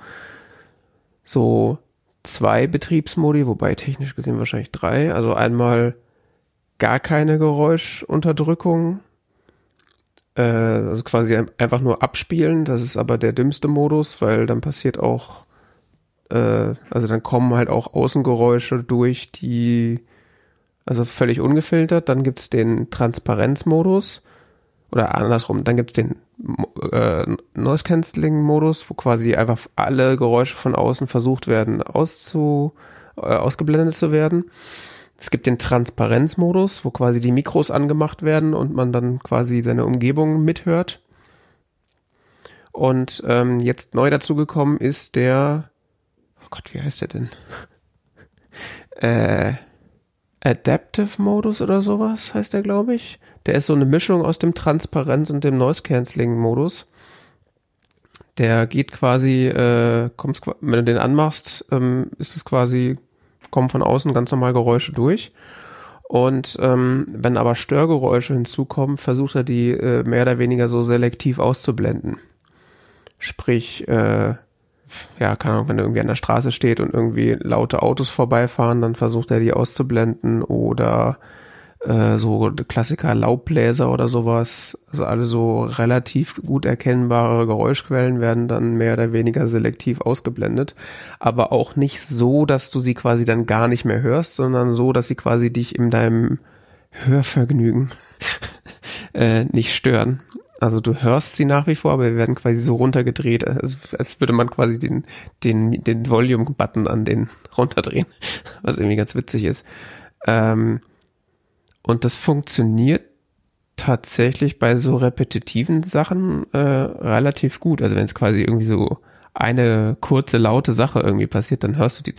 so zwei Betriebsmodi, wobei technisch gesehen wahrscheinlich drei. Also einmal gar keine Geräuschunterdrückung äh, also quasi einfach nur abspielen. Das ist aber der dümmste Modus, weil dann passiert auch, äh, also dann kommen halt auch Außengeräusche durch die, also völlig ungefiltert. Dann gibt's den Transparenzmodus oder andersrum, dann gibt's den äh, Noise Cancelling Modus, wo quasi einfach alle Geräusche von außen versucht werden auszu, äh, ausgeblendet zu werden. Es gibt den Transparenzmodus, wo quasi die Mikros angemacht werden und man dann quasi seine Umgebung mithört. Und ähm, jetzt neu dazugekommen ist der, oh Gott, wie heißt der denn? <laughs> äh, Adaptive Modus oder sowas heißt der, glaube ich. Der ist so eine Mischung aus dem Transparenz und dem Noise Cancelling Modus. Der geht quasi, äh, kommst, wenn du den anmachst, ähm, ist es quasi kommen von außen ganz normal Geräusche durch. Und ähm, wenn aber Störgeräusche hinzukommen, versucht er die äh, mehr oder weniger so selektiv auszublenden. Sprich, äh, ja, keine Ahnung, wenn er irgendwie an der Straße steht und irgendwie laute Autos vorbeifahren, dann versucht er die auszublenden oder äh, so Klassiker Laubbläser oder sowas, also alle so relativ gut erkennbare Geräuschquellen werden dann mehr oder weniger selektiv ausgeblendet, aber auch nicht so, dass du sie quasi dann gar nicht mehr hörst, sondern so, dass sie quasi dich in deinem Hörvergnügen <laughs> äh, nicht stören. Also du hörst sie nach wie vor, aber wir werden quasi so runtergedreht, als, als würde man quasi den, den, den Volume-Button an den <laughs> runterdrehen, was irgendwie ganz witzig ist. Ähm, und das funktioniert tatsächlich bei so repetitiven Sachen äh, relativ gut. Also wenn es quasi irgendwie so eine kurze, laute Sache irgendwie passiert, dann hörst du die,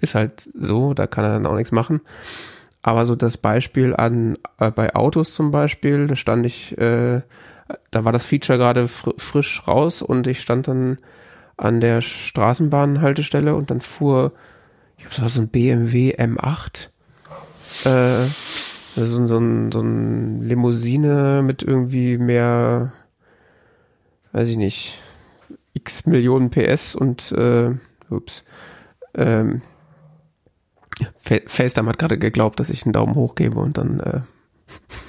ist halt so, da kann er dann auch nichts machen. Aber so das Beispiel an, äh, bei Autos zum Beispiel, da stand ich, äh, da war das Feature gerade fr frisch raus und ich stand dann an der Straßenbahnhaltestelle und dann fuhr, ich glaube, das war so ein BMW M8, äh, so, so, ein, so ein Limousine mit irgendwie mehr, weiß ich nicht, x Millionen PS und äh, ups, ähm, FaceTime hat gerade geglaubt, dass ich einen Daumen hoch gebe und dann äh, <laughs>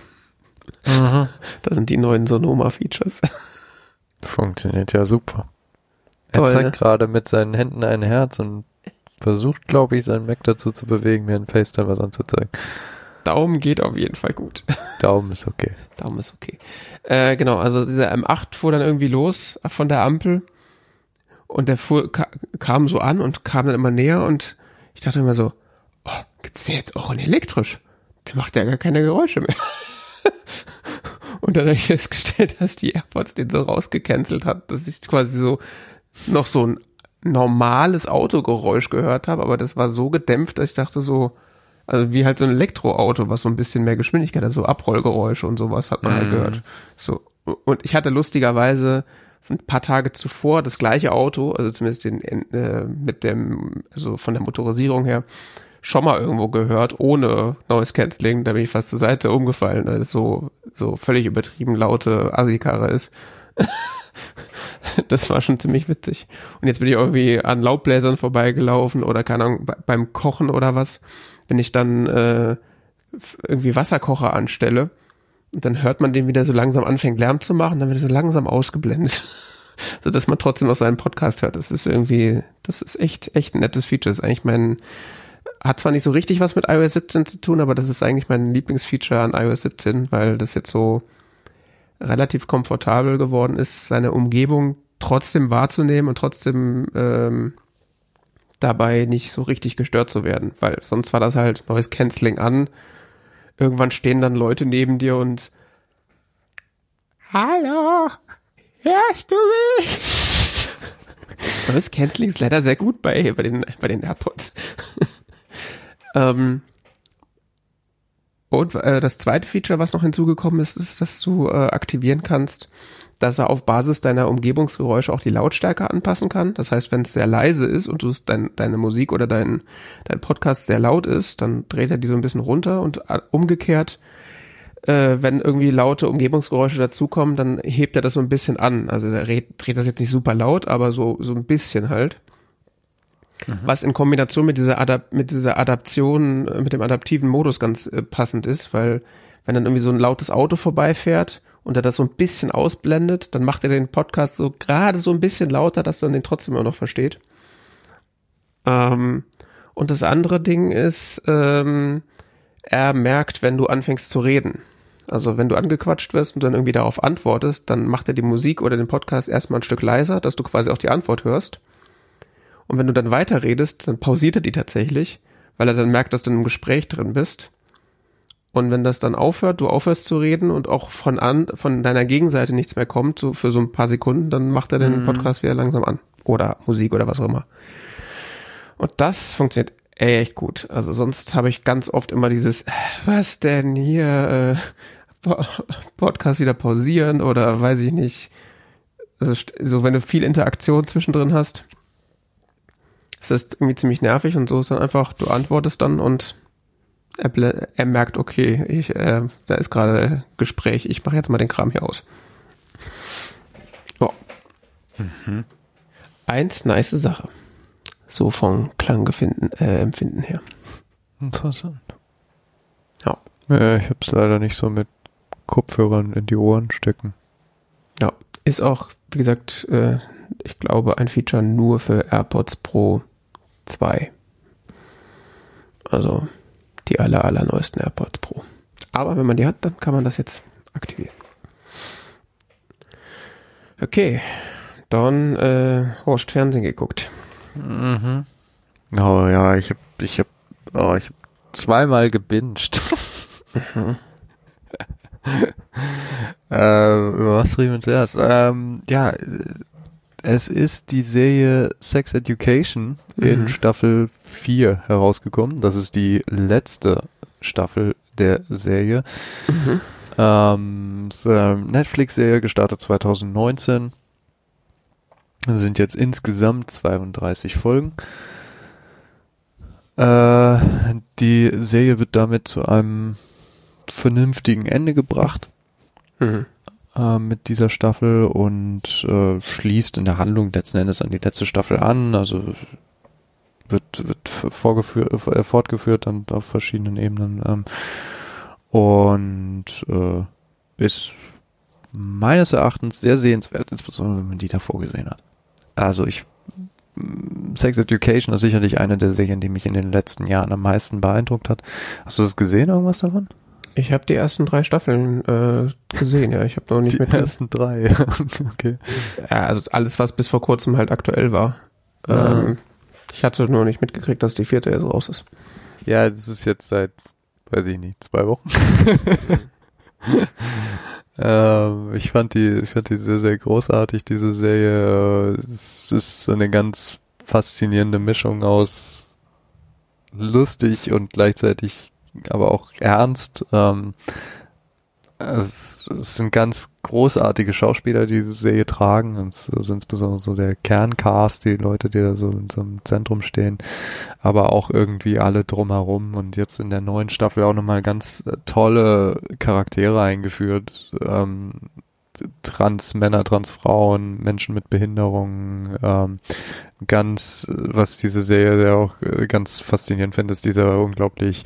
mhm. da sind die neuen Sonoma-Features.
Funktioniert ja super. Er Toll, zeigt ne? gerade mit seinen Händen ein Herz und versucht, glaube ich, seinen Mac dazu zu bewegen, mir ein FaceTime was anzuzeigen.
Daumen geht auf jeden Fall gut. <laughs>
Daumen ist okay.
Daumen ist okay. Äh, genau, also dieser M8 fuhr dann irgendwie los von der Ampel und der fuhr, kam so an und kam dann immer näher und ich dachte immer so, oh, gibt's der jetzt auch in elektrisch? Der macht ja gar keine Geräusche mehr. <laughs> <laughs> und dann habe ich festgestellt, dass die AirPods den so rausgecancelt hat, dass ich quasi so noch so ein normales Autogeräusch gehört habe, aber das war so gedämpft, dass ich dachte so, also wie halt so ein Elektroauto, was so ein bisschen mehr Geschwindigkeit hat, so Abrollgeräusche und sowas hat man halt mm. halt gehört. So und ich hatte lustigerweise ein paar Tage zuvor das gleiche Auto, also zumindest den, äh, mit dem, also von der Motorisierung her, schon mal irgendwo gehört, ohne Noise Cancelling. Da bin ich fast zur Seite umgefallen, weil es so, so völlig übertrieben laute Assi-Karre ist. <laughs> das war schon ziemlich witzig. Und jetzt bin ich irgendwie an Laubbläsern vorbeigelaufen oder keine Ahnung, beim Kochen oder was, wenn ich dann äh, irgendwie Wasserkocher anstelle dann hört man den wieder so langsam anfängt Lärm zu machen, dann wird er so langsam ausgeblendet. <laughs> so dass man trotzdem noch seinen Podcast hört. Das ist irgendwie, das ist echt, echt ein nettes Feature. Das ist eigentlich mein, hat zwar nicht so richtig was mit iOS 17 zu tun, aber das ist eigentlich mein Lieblingsfeature an iOS 17, weil das jetzt so relativ komfortabel geworden ist, seine Umgebung trotzdem wahrzunehmen und trotzdem ähm, dabei nicht so richtig gestört zu werden, weil sonst war das halt neues Canceling an. Irgendwann stehen dann Leute neben dir und Hallo, hörst du mich? Neues Canceling ist leider sehr gut bei, bei, den, bei den AirPods. Ähm, und äh, das zweite Feature, was noch hinzugekommen ist, ist, dass du äh, aktivieren kannst, dass er auf Basis deiner Umgebungsgeräusche auch die Lautstärke anpassen kann. Das heißt, wenn es sehr leise ist und du dein, deine Musik oder dein, dein Podcast sehr laut ist, dann dreht er die so ein bisschen runter und äh, umgekehrt, äh, wenn irgendwie laute Umgebungsgeräusche dazukommen, dann hebt er das so ein bisschen an. Also der dreht das jetzt nicht super laut, aber so, so ein bisschen halt. Mhm. Was in Kombination mit dieser, Adap mit dieser Adaption, äh, mit dem adaptiven Modus ganz äh, passend ist, weil wenn dann irgendwie so ein lautes Auto vorbeifährt und er das so ein bisschen ausblendet, dann macht er den Podcast so gerade so ein bisschen lauter, dass man den trotzdem immer noch versteht. Ähm, und das andere Ding ist, ähm, er merkt, wenn du anfängst zu reden. Also wenn du angequatscht wirst und dann irgendwie darauf antwortest, dann macht er die Musik oder den Podcast erstmal ein Stück leiser, dass du quasi auch die Antwort hörst. Und wenn du dann weiterredest, dann pausiert er die tatsächlich, weil er dann merkt, dass du in einem Gespräch drin bist. Und wenn das dann aufhört, du aufhörst zu reden und auch von an, von deiner Gegenseite nichts mehr kommt, so für so ein paar Sekunden, dann macht er den mhm. Podcast wieder langsam an. Oder Musik oder was auch immer. Und das funktioniert echt gut. Also sonst habe ich ganz oft immer dieses, was denn hier, äh, Podcast wieder pausieren oder weiß ich nicht. Also so, wenn du viel Interaktion zwischendrin hast, ist das irgendwie ziemlich nervig und so ist dann einfach, du antwortest dann und er, er merkt, okay, ich, äh, da ist gerade Gespräch, ich mache jetzt mal den Kram hier aus. Oh. Mhm. Eins nice Sache. So vom Klangempfinden äh, Empfinden her.
Interessant. Ja. ja ich habe es leider nicht so mit Kopfhörern in die Ohren stecken.
Ja, ist auch, wie gesagt, äh, ich glaube, ein Feature nur für AirPods Pro 2. Also die aller, allerneuesten AirPods Pro. Aber wenn man die hat, dann kann man das jetzt aktivieren. Okay, dann äh, Horst Fernsehen geguckt.
Mhm. Oh ja, ich habe ich hab, oh, ich hab zweimal gebinged. mhm. <laughs> äh, über was reden wir zuerst? Ähm, ja, es ist die Serie Sex Education mhm. in Staffel 4 herausgekommen. Das ist die letzte Staffel der Serie. Mhm. Ähm, Netflix-Serie gestartet 2019. Das sind jetzt insgesamt 32 Folgen. Äh, die Serie wird damit zu einem vernünftigen Ende gebracht. Mhm. Äh, mit dieser Staffel und äh, schließt in der Handlung letzten Endes an die letzte Staffel an. Also wird, wird vorgeführt, äh, fortgeführt dann auf verschiedenen Ebenen. Ähm, und äh, ist meines Erachtens sehr sehenswert, insbesondere wenn man die davor gesehen hat. Also ich Sex Education ist sicherlich eine der Serien, die mich in den letzten Jahren am meisten beeindruckt hat. Hast du das gesehen, irgendwas davon?
Ich habe die ersten drei Staffeln äh, gesehen, ja. Ich habe noch nicht
die mit. Die ersten drei, <laughs>
okay. Ja, also alles, was bis vor kurzem halt aktuell war. Ja. Ähm, ich hatte nur nicht mitgekriegt, dass die vierte jetzt raus ist.
Ja, das ist jetzt seit, weiß ich nicht, zwei Wochen. <laughs> ähm, ich fand die, ich fand die sehr, sehr großartig, diese Serie. Es ist so eine ganz faszinierende Mischung aus lustig und gleichzeitig aber auch ernst. Ähm, es, es, sind ganz großartige Schauspieler, die diese Serie tragen. Und es sind insbesondere so der Kerncast, die Leute, die da so in so einem Zentrum stehen, aber auch irgendwie alle drumherum. Und jetzt in der neuen Staffel auch nochmal ganz äh, tolle Charaktere eingeführt. Ähm, Trans-Männer, Trans-Frauen, Menschen mit Behinderungen, ähm, ganz, was diese Serie auch äh, ganz faszinierend finde, ist dieser unglaublich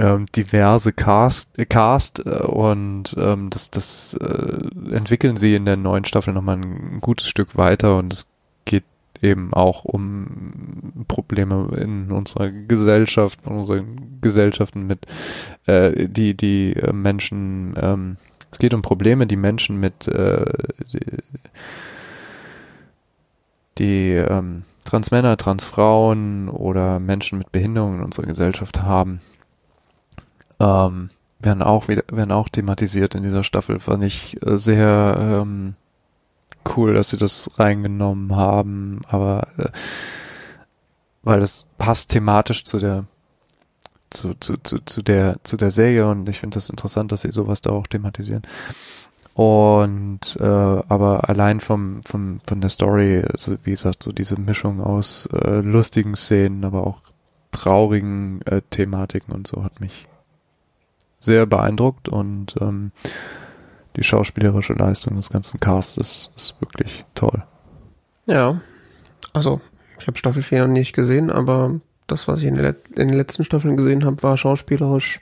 ähm, diverse Cast, äh, Cast äh, und ähm, das, das äh, entwickeln sie in der neuen Staffel nochmal ein gutes Stück weiter und es geht eben auch um Probleme in unserer Gesellschaft, in unseren Gesellschaften mit äh, die die äh, Menschen ähm, es geht um Probleme, die Menschen mit äh, die, die ähm, Transmänner, Transfrauen oder Menschen mit Behinderungen in unserer Gesellschaft haben ähm, werden auch wieder, werden auch thematisiert in dieser Staffel. Fand ich äh, sehr ähm, cool, dass sie das reingenommen haben, aber äh, weil das passt thematisch zu der zu, zu, zu, zu der zu der Serie und ich finde das interessant, dass sie sowas da auch thematisieren. Und äh, aber allein vom, vom von der Story, also wie gesagt, so diese Mischung aus äh, lustigen Szenen, aber auch traurigen äh, Thematiken und so hat mich sehr beeindruckt und ähm, die schauspielerische Leistung des ganzen Casts ist, ist wirklich toll.
Ja, also ich habe Staffel 4 noch nicht gesehen, aber das, was ich in, in den letzten Staffeln gesehen habe, war schauspielerisch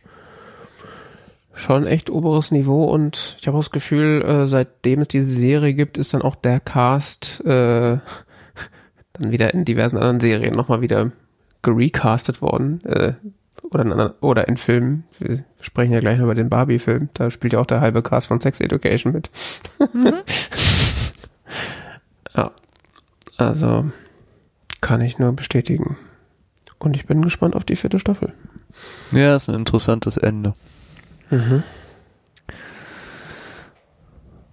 schon echt oberes Niveau und ich habe das Gefühl, äh, seitdem es diese Serie gibt, ist dann auch der Cast äh, <laughs> dann wieder in diversen anderen Serien nochmal wieder gerecastet worden. Äh, oder in, oder in Filmen. Wir sprechen ja gleich noch über den Barbie-Film. Da spielt ja auch der halbe Cast von Sex Education mit. Mhm. <laughs> ja. Also kann ich nur bestätigen. Und ich bin gespannt auf die vierte Staffel.
Ja, ist ein interessantes Ende. Mhm.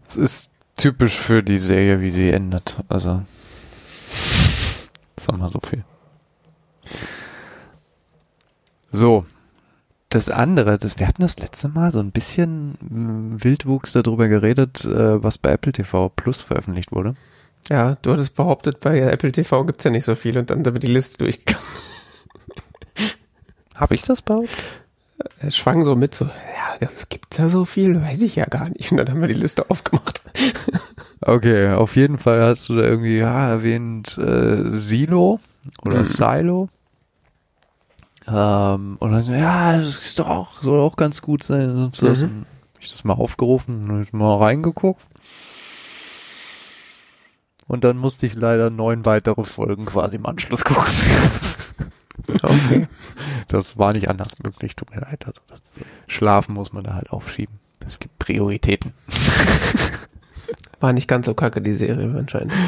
Es ist typisch für die Serie, wie sie endet. Also, sag mal so viel. So. Das andere, das, wir hatten das letzte Mal so ein bisschen hm, Wildwuchs darüber geredet, äh, was bei Apple TV Plus veröffentlicht wurde.
Ja, du hattest behauptet, bei Apple TV gibt's ja nicht so viel und dann wird die Liste durchgegangen.
Habe ich das behauptet?
Es schwang so mit, so, ja, es gibt ja so viel, weiß ich ja gar nicht. Und dann haben wir die Liste aufgemacht.
okay, auf jeden Fall hast du da irgendwie ja, erwähnt äh, Silo oder mhm. Silo. Ähm, und dann so, ja, das ist doch soll auch ganz gut sein. Sonst mhm. Hab ich das mal aufgerufen und mal reingeguckt. Und dann musste ich leider neun weitere Folgen quasi im Anschluss gucken. <laughs> Okay. Das war nicht anders möglich, tut mir leid. Also das, Schlafen muss man da halt aufschieben. Es gibt Prioritäten. <laughs>
War nicht ganz so kacke, die Serie anscheinend. <laughs>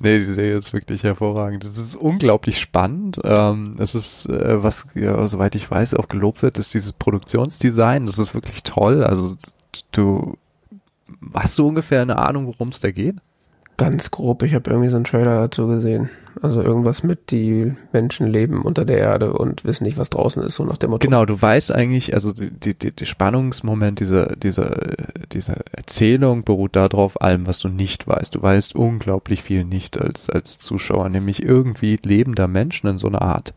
Nee, die Serie ist wirklich hervorragend. Es ist unglaublich spannend. Ähm, es ist, äh, was, ja, soweit ich weiß, auch gelobt wird, ist dieses Produktionsdesign. Das ist wirklich toll. Also du hast du ungefähr eine Ahnung, worum es da geht?
Ganz grob, ich habe irgendwie so einen Trailer dazu gesehen. Also irgendwas mit, die Menschen leben unter der Erde und wissen nicht, was draußen ist, so nach dem Motto.
Genau, du weißt eigentlich, also die, die, die Spannungsmoment dieser, dieser, dieser Erzählung beruht darauf, allem, was du nicht weißt. Du weißt unglaublich viel nicht als, als Zuschauer, nämlich irgendwie lebender Menschen in so einer Art.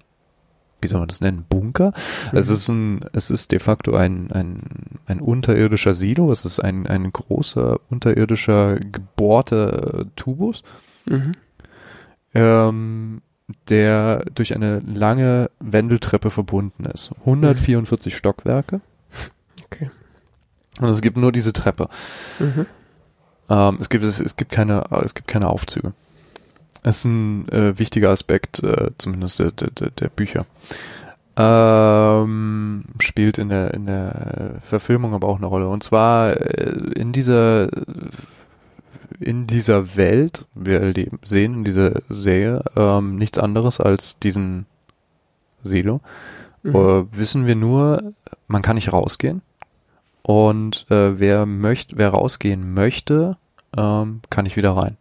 wie soll man das nennen, Bunker. Mhm. Es ist ein, es ist de facto ein, ein, ein unterirdischer Silo. Es ist ein, ein großer unterirdischer gebohrter Tubus. Mhm. Ähm, der durch eine lange Wendeltreppe verbunden ist. 144 mhm. Stockwerke. Okay. Und es gibt nur diese Treppe. Mhm. Ähm, es gibt es, es gibt keine es gibt keine Aufzüge. Das ist ein äh, wichtiger Aspekt, äh, zumindest der, der, der Bücher. Ähm, spielt in der in der Verfilmung aber auch eine Rolle. Und zwar äh, in dieser in dieser Welt, wir erleben, sehen in dieser Serie ähm, nichts anderes als diesen Silo. Mhm. Äh, wissen wir nur, man kann nicht rausgehen. Und äh, wer möchte, wer rausgehen möchte, ähm, kann nicht wieder rein.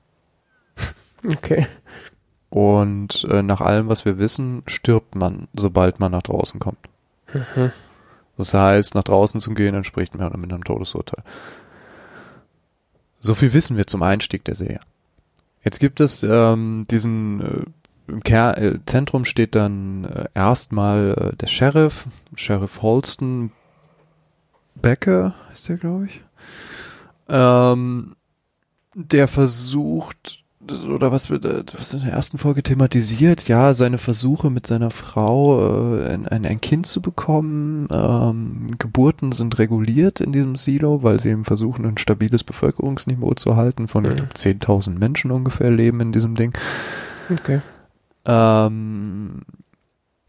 <laughs>
Okay.
Und äh, nach allem, was wir wissen, stirbt man, sobald man nach draußen kommt. Mhm. Das heißt, nach draußen zu gehen entspricht mehr oder minder einem Todesurteil. So viel wissen wir zum Einstieg der Serie. Jetzt gibt es ähm, diesen äh, im Ker äh, Zentrum steht dann äh, erstmal äh, der Sheriff, Sheriff Holston Becker ist der, glaube ich. Ähm, der versucht oder was wird äh, was in der ersten Folge thematisiert, ja, seine Versuche mit seiner Frau äh, ein, ein Kind zu bekommen. Ähm, Geburten sind reguliert in diesem Silo, weil sie eben versuchen, ein stabiles Bevölkerungsniveau zu halten. Von mhm. 10.000 Menschen ungefähr leben in diesem Ding.
Okay.
Ähm,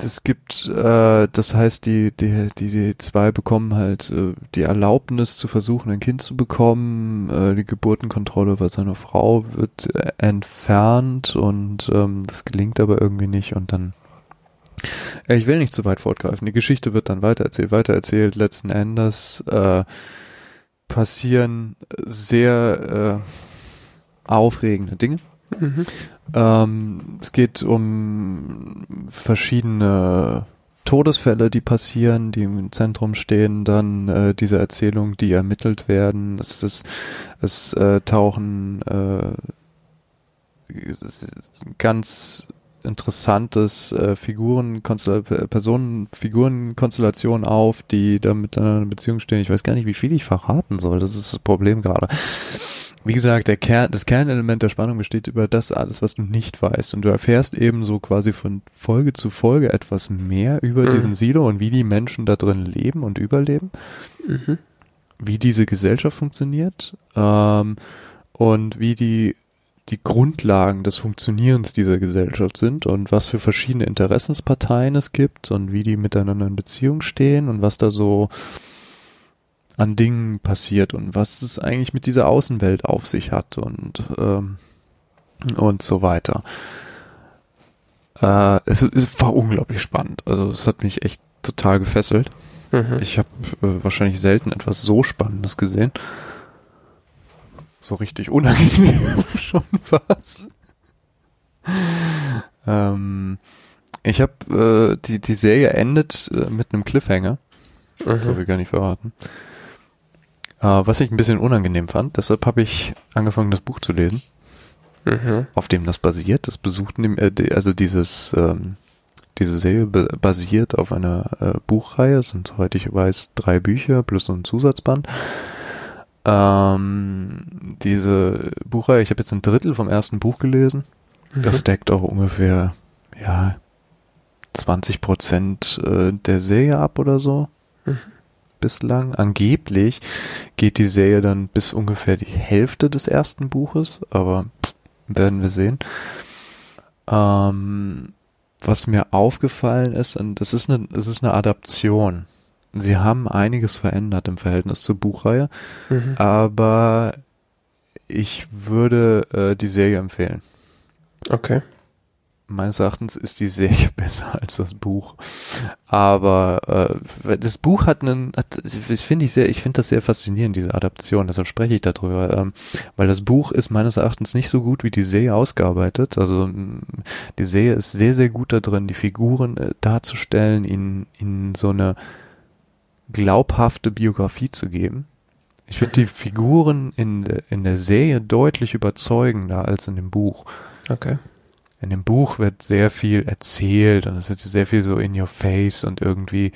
es gibt, äh, das heißt, die, die, die, die zwei bekommen halt äh, die Erlaubnis zu versuchen, ein Kind zu bekommen. Äh, die Geburtenkontrolle bei seiner Frau wird entfernt und ähm, das gelingt aber irgendwie nicht und dann äh, ich will nicht zu weit fortgreifen. Die Geschichte wird dann weitererzählt, weitererzählt. Letzten Endes äh, passieren sehr äh, aufregende Dinge. Ähm, es geht um verschiedene Todesfälle, die passieren, die im Zentrum stehen, dann äh, diese Erzählungen, die ermittelt werden. Es, ist, es äh, tauchen äh, ganz interessantes äh, Figuren, Personenfigurenkonstellation auf, die da miteinander in Beziehung stehen. Ich weiß gar nicht, wie viel ich verraten soll. Das ist das Problem gerade. Wie gesagt, der Kern, das Kernelement der Spannung besteht über das alles, was du nicht weißt. Und du erfährst eben so quasi von Folge zu Folge etwas mehr über mhm. diesen Silo und wie die Menschen da drin leben und überleben. Mhm. Wie diese Gesellschaft funktioniert. Ähm, und wie die, die Grundlagen des Funktionierens dieser Gesellschaft sind und was für verschiedene Interessensparteien es gibt und wie die miteinander in Beziehung stehen und was da so an Dingen passiert und was es eigentlich mit dieser Außenwelt auf sich hat und ähm, und so weiter. Äh, es, es war unglaublich spannend. Also es hat mich echt total gefesselt. Mhm. Ich habe äh, wahrscheinlich selten etwas so Spannendes gesehen. So richtig unangenehm <laughs> schon was. Ähm, ich habe äh, die die Serie endet äh, mit einem Cliffhanger. Mhm. So will gar nicht verraten. Äh, was ich ein bisschen unangenehm fand, deshalb habe ich angefangen, das Buch zu lesen, mhm. auf dem das basiert. Das besucht, äh, also dieses, ähm, diese Serie basiert auf einer äh, Buchreihe. Es sind, soweit ich weiß, drei Bücher plus so ein Zusatzband. Ähm, diese Buchreihe, ich habe jetzt ein Drittel vom ersten Buch gelesen. Mhm. Das deckt auch ungefähr, ja, 20 Prozent äh, der Serie ab oder so. Mhm bislang. Angeblich geht die Serie dann bis ungefähr die Hälfte des ersten Buches, aber werden wir sehen. Ähm, was mir aufgefallen ist, und das ist eine, es ist eine Adaption. Sie haben einiges verändert im Verhältnis zur Buchreihe, mhm. aber ich würde äh, die Serie empfehlen.
Okay
meines Erachtens ist die Serie <laughs> besser als das Buch. Aber äh, das Buch hat einen, hat, finde ich sehr, ich finde das sehr faszinierend, diese Adaption, deshalb spreche ich darüber, ähm, weil das Buch ist meines Erachtens nicht so gut wie die Serie ausgearbeitet. Also die Serie ist sehr, sehr gut da drin, die Figuren äh, darzustellen, ihnen, ihnen so eine glaubhafte Biografie zu geben. Ich finde die Figuren in, in der Serie deutlich überzeugender als in dem Buch.
Okay
In dem Buch wird sehr viel erzählt und es wird sehr viel so in your face und irgendwie,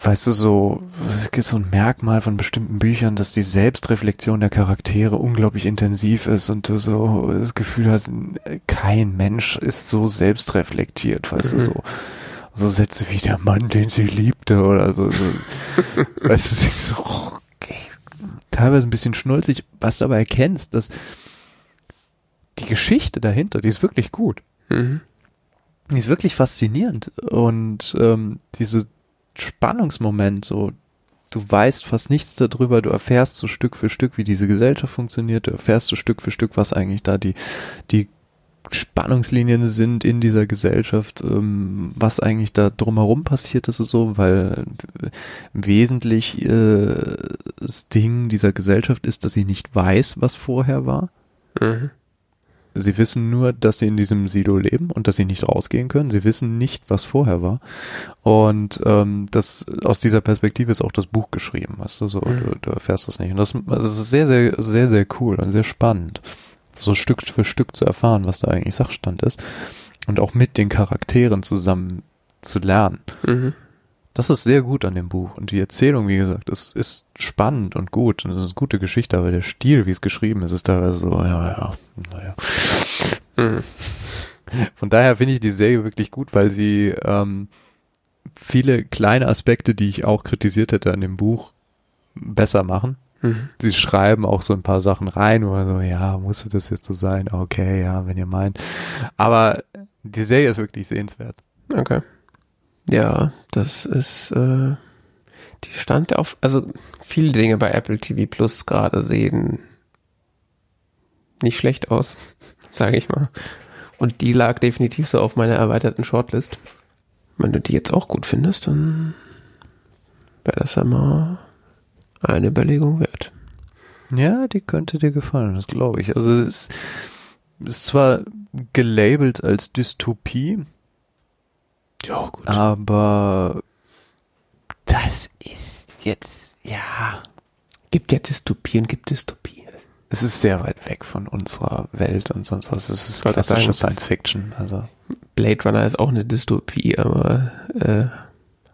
weißt du, so, es gibt so ein Merkmal von bestimmten Büchern, dass die Selbstreflexion der Charaktere unglaublich intensiv ist und du so das Gefühl hast, kein Mensch ist so selbstreflektiert, weißt mhm. du, so. So Sätze wie der Mann, den sie liebte oder so. so <laughs> weißt du, so, okay. teilweise ein bisschen schnulzig, was du aber erkennst, dass die Geschichte dahinter, die ist wirklich gut. Mhm. Die ist wirklich faszinierend. Und ähm, diese Spannungsmoment, so, du weißt fast nichts darüber, du erfährst so Stück für Stück, wie diese Gesellschaft funktioniert, du erfährst so Stück für Stück, was eigentlich da die, die Spannungslinien sind in dieser Gesellschaft, ähm, was eigentlich da drumherum passiert ist so, weil wesentlich äh, das Ding dieser Gesellschaft ist, dass sie nicht weiß, was vorher war. Mhm. Sie wissen nur, dass sie in diesem Silo leben und dass sie nicht rausgehen können. Sie wissen nicht, was vorher war. Und ähm, das aus dieser Perspektive ist auch das Buch geschrieben, weißt du, so, mhm. du, du erfährst das nicht. Und das, das ist sehr, sehr, sehr, sehr cool und sehr spannend, so Stück für Stück zu erfahren, was da eigentlich Sachstand ist. Und auch mit den Charakteren zusammen zu lernen. Mhm. Das ist sehr gut an dem Buch. Und die Erzählung, wie gesagt, ist, ist spannend und gut. Und es ist eine gute Geschichte, aber der Stil, wie es geschrieben ist, ist teilweise so, ja, ja, naja. Mhm. Von daher finde ich die Serie wirklich gut, weil sie ähm, viele kleine Aspekte, die ich auch kritisiert hätte an dem Buch, besser machen. Mhm. Sie schreiben auch so ein paar Sachen rein, wo man so, ja, musste das jetzt so sein? Okay, ja, wenn ihr meint. Aber die Serie ist wirklich sehenswert.
Okay. Ja, das ist, äh, die stand auf, also viele Dinge bei Apple TV Plus gerade sehen nicht schlecht aus, <laughs> sage ich mal. Und die lag definitiv so auf meiner erweiterten Shortlist. Wenn du die jetzt auch gut findest, dann wäre das ja mal eine Überlegung wert.
Ja, die könnte dir gefallen, das glaube ich. Also es ist zwar gelabelt als Dystopie, ja, gut. Aber das ist jetzt, ja.
Gibt ja Dystopien, gibt Dystopie.
Es ist sehr weit weg von unserer Welt und sonst was. Es ist klassische Science Fiction. Also.
Blade Runner ist auch eine Dystopie, aber äh,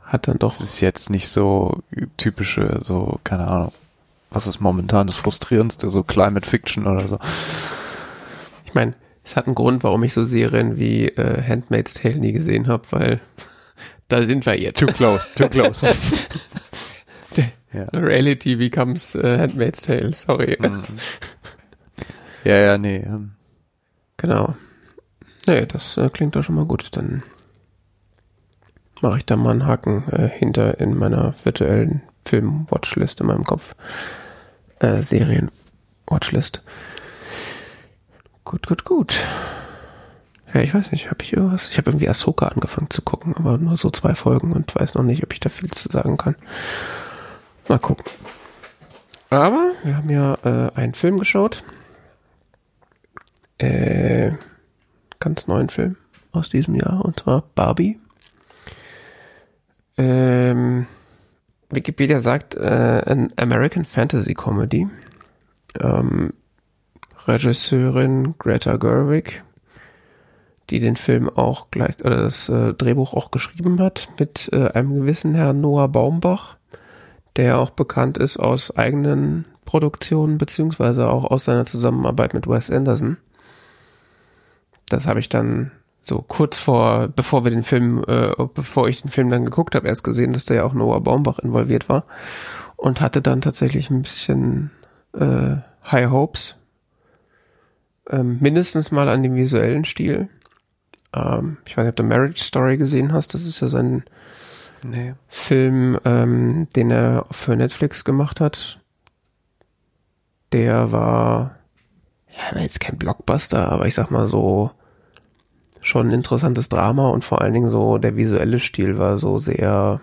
hat dann doch. Es
ist jetzt nicht so typische, so, keine Ahnung, was ist momentan das Frustrierendste, so Climate Fiction oder so.
Ich meine, es hat einen Grund, warum ich so Serien wie äh, Handmaid's Tale nie gesehen habe, weil <laughs> da sind wir jetzt.
Too close, too close. <laughs>
ja. Reality becomes uh, Handmaid's Tale, sorry. Mm.
Ja, ja, nee. Ähm.
Genau. Nee, das äh, klingt doch schon mal gut. Dann mache ich da mal einen Haken äh, hinter in meiner virtuellen Film-Watchlist in meinem Kopf. Äh, Serien-Watchlist. Gut, gut, gut. Ja, ich weiß nicht, habe ich irgendwas? Ich habe irgendwie Ahsoka angefangen zu gucken, aber nur so zwei Folgen und weiß noch nicht, ob ich da viel zu sagen kann. Mal gucken. Aber wir haben ja äh, einen Film geschaut. Äh, ganz neuen Film aus diesem Jahr, und zwar Barbie. Ähm, Wikipedia sagt, äh, an American Fantasy Comedy. Ähm, Regisseurin Greta Gerwig, die den Film auch gleich oder das äh, Drehbuch auch geschrieben hat mit äh, einem gewissen Herrn Noah Baumbach, der auch bekannt ist aus eigenen Produktionen beziehungsweise auch aus seiner Zusammenarbeit mit Wes Anderson. Das habe ich dann so kurz vor, bevor wir den Film, äh, bevor ich den Film dann geguckt habe, erst gesehen, dass da ja auch Noah Baumbach involviert war und hatte dann tatsächlich ein bisschen äh, High Hopes ähm, mindestens mal an dem visuellen Stil. Ähm, ich weiß nicht, ob du Marriage Story gesehen hast. Das ist ja sein nee. Film, ähm, den er für Netflix gemacht hat. Der war, ja, war jetzt kein Blockbuster, aber ich sag mal so, schon ein interessantes Drama und vor allen Dingen so der visuelle Stil war so sehr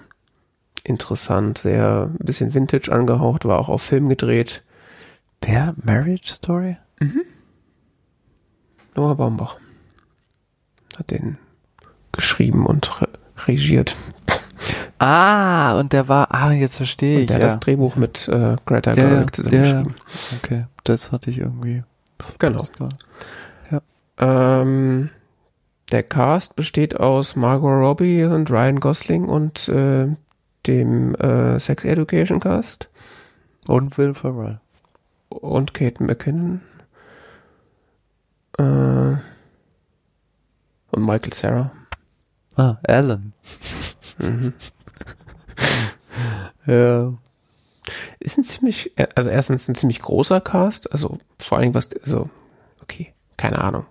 interessant, sehr ein bisschen Vintage angehaucht, war auch auf Film gedreht.
Der Marriage Story? Mhm.
Noah Baumbach hat den geschrieben und re regiert.
Ah, und der war, ah, jetzt verstehe ich.
Und der ja. hat das Drehbuch mit äh, Greta Gerwig zusammen
geschrieben. Okay, das hatte ich irgendwie.
Genau.
Ja.
Ähm, der Cast besteht aus Margot Robbie und Ryan Gosling und äh, dem äh, Sex Education Cast.
Und Will Ferrell.
Und Kate McKinnon. Äh, und Michael Sarah.
Ah, Alan. mhm. <laughs>
ja. Ist ein ziemlich, also erstens ein ziemlich großer Cast, also vor allen Dingen was, also, okay, keine Ahnung.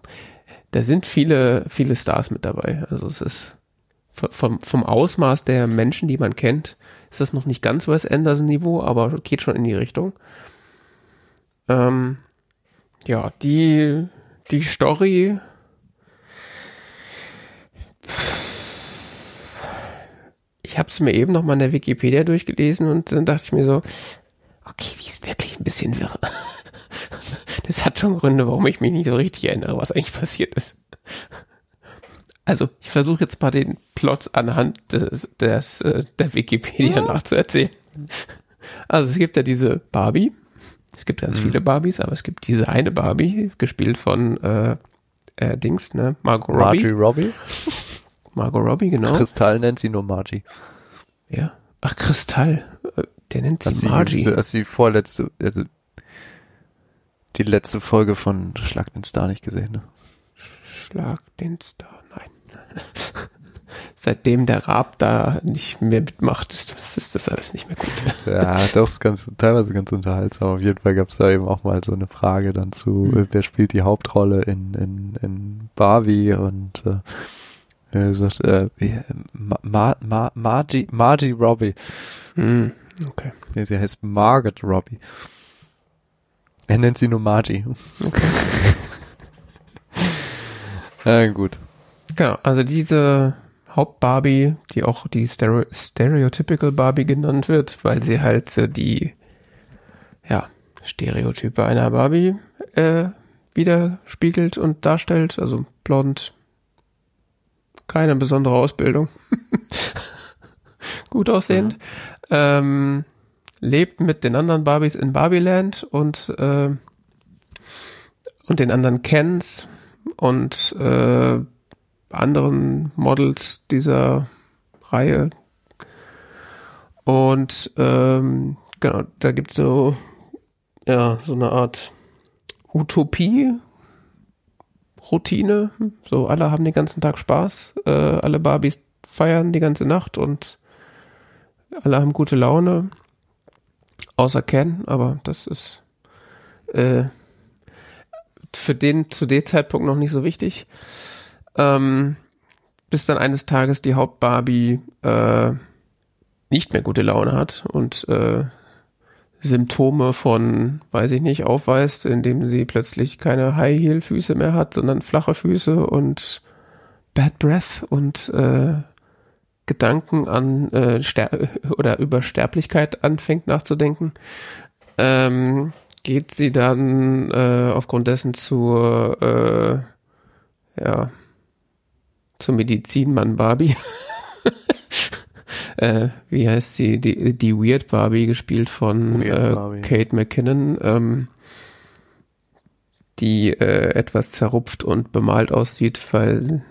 Da sind viele, viele Stars mit dabei. Also es ist vom, vom Ausmaß der Menschen, die man kennt, ist das noch nicht ganz Wes Anderson Niveau, aber geht schon in die Richtung. Ähm, ja, die, die Story ich habe es mir eben noch mal in der Wikipedia durchgelesen und dann dachte ich mir so, okay, die ist wirklich ein bisschen wirr. <laughs> Das hat schon Gründe, warum ich mich nicht so richtig erinnere, was eigentlich passiert ist. Also, ich versuche jetzt mal den Plot anhand des, des äh, der Wikipedia ja. nachzuerzählen. Also, es gibt ja diese Barbie. Es gibt ganz mhm. viele Barbies, aber es gibt diese eine Barbie, gespielt von äh, äh, Dings, ne? Margot Robbie.
Margie Robbie.
Margot Robbie, genau.
Kristall nennt sie nur Margie.
Ja. Ach, Kristall. Äh, der nennt sie Margie.
Das ist die vorletzte, also die letzte Folge von Schlag den Star nicht gesehen, ne?
Schlag den Star, nein. Seitdem der Raab da nicht mehr mitmacht, ist das, ist das alles nicht mehr gut.
ja, doch, ist ganz, teilweise ganz unterhaltsam. Auf jeden Fall gab es da eben auch mal so eine Frage dann zu, mhm. wer spielt die Hauptrolle in, in, in Barbie und äh, er sagt, äh, Ma Ma Margie, Margie Robbie.
Mm, okay.
Nee, sie heißt Margaret Robbie. Er nennt sie nur Margie. Okay. <laughs> ja, gut.
Genau, also diese Haupt-Barbie, die auch die Stereo Stereotypical Barbie genannt wird, weil sie halt so die, ja, Stereotype einer Barbie äh, widerspiegelt und darstellt. Also blond, keine besondere Ausbildung. <laughs> Gut aussehend. Mhm. Ähm, lebt mit den anderen Barbies in Barbieland und, äh, und den anderen Kens und äh, anderen Models dieser Reihe. Und ähm, genau, da gibt's so, ja, so eine Art Utopie, Routine. So, alle haben den ganzen Tag Spaß. Äh, alle Barbies feiern die ganze Nacht und alle haben gute Laune. Außer Ken, aber das ist äh, für den zu dem Zeitpunkt noch nicht so wichtig. Ähm, bis dann eines Tages die Hauptbarbie äh, nicht mehr gute Laune hat und äh, Symptome von, weiß ich nicht, aufweist, indem sie plötzlich keine High-Heel-Füße mehr hat, sondern flache Füße und Bad Breath und äh, Gedanken an äh, <laughs> oder über Sterblichkeit anfängt nachzudenken, ähm, geht sie dann äh, aufgrund dessen zur äh, ja zur Medizinmann Barbie <laughs> äh, wie heißt sie, die, die Weird Barbie, gespielt von äh, Barbie. Kate McKinnon, ähm, die äh, etwas zerrupft und bemalt aussieht, weil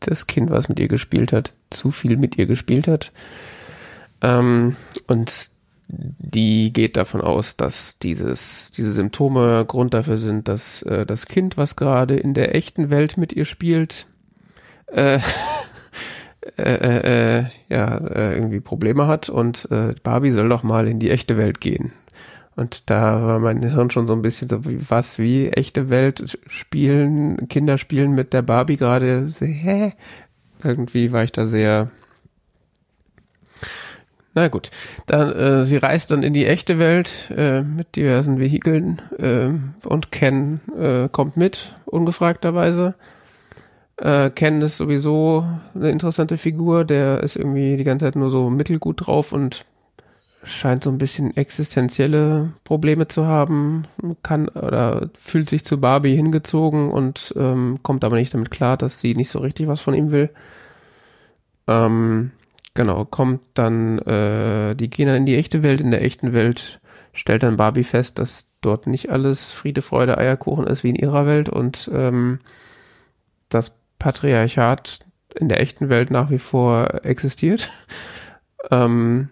das Kind, was mit ihr gespielt hat, zu viel mit ihr gespielt hat. Ähm, und die geht davon aus, dass dieses, diese Symptome Grund dafür sind, dass äh, das Kind, was gerade in der echten Welt mit ihr spielt, äh, <laughs> äh, äh, äh, ja, äh, irgendwie Probleme hat und äh, Barbie soll doch mal in die echte Welt gehen. Und da war mein Hirn schon so ein bisschen so, wie, was, wie echte Welt spielen, Kinder spielen mit der Barbie gerade, hä? Irgendwie war ich da sehr, na gut, dann äh, sie reist dann in die echte Welt äh, mit diversen Vehikeln äh, und Ken äh, kommt mit, ungefragterweise. Äh, Ken ist sowieso eine interessante Figur, der ist irgendwie die ganze Zeit nur so mittelgut drauf und scheint so ein bisschen existenzielle Probleme zu haben, kann oder fühlt sich zu Barbie hingezogen und ähm, kommt aber nicht damit klar, dass sie nicht so richtig was von ihm will. Ähm, genau, kommt dann, äh, die gehen dann in die echte Welt, in der echten Welt stellt dann Barbie fest, dass dort nicht alles Friede, Freude, Eierkuchen ist wie in ihrer Welt und ähm, das Patriarchat in der echten Welt nach wie vor existiert. <laughs> ähm,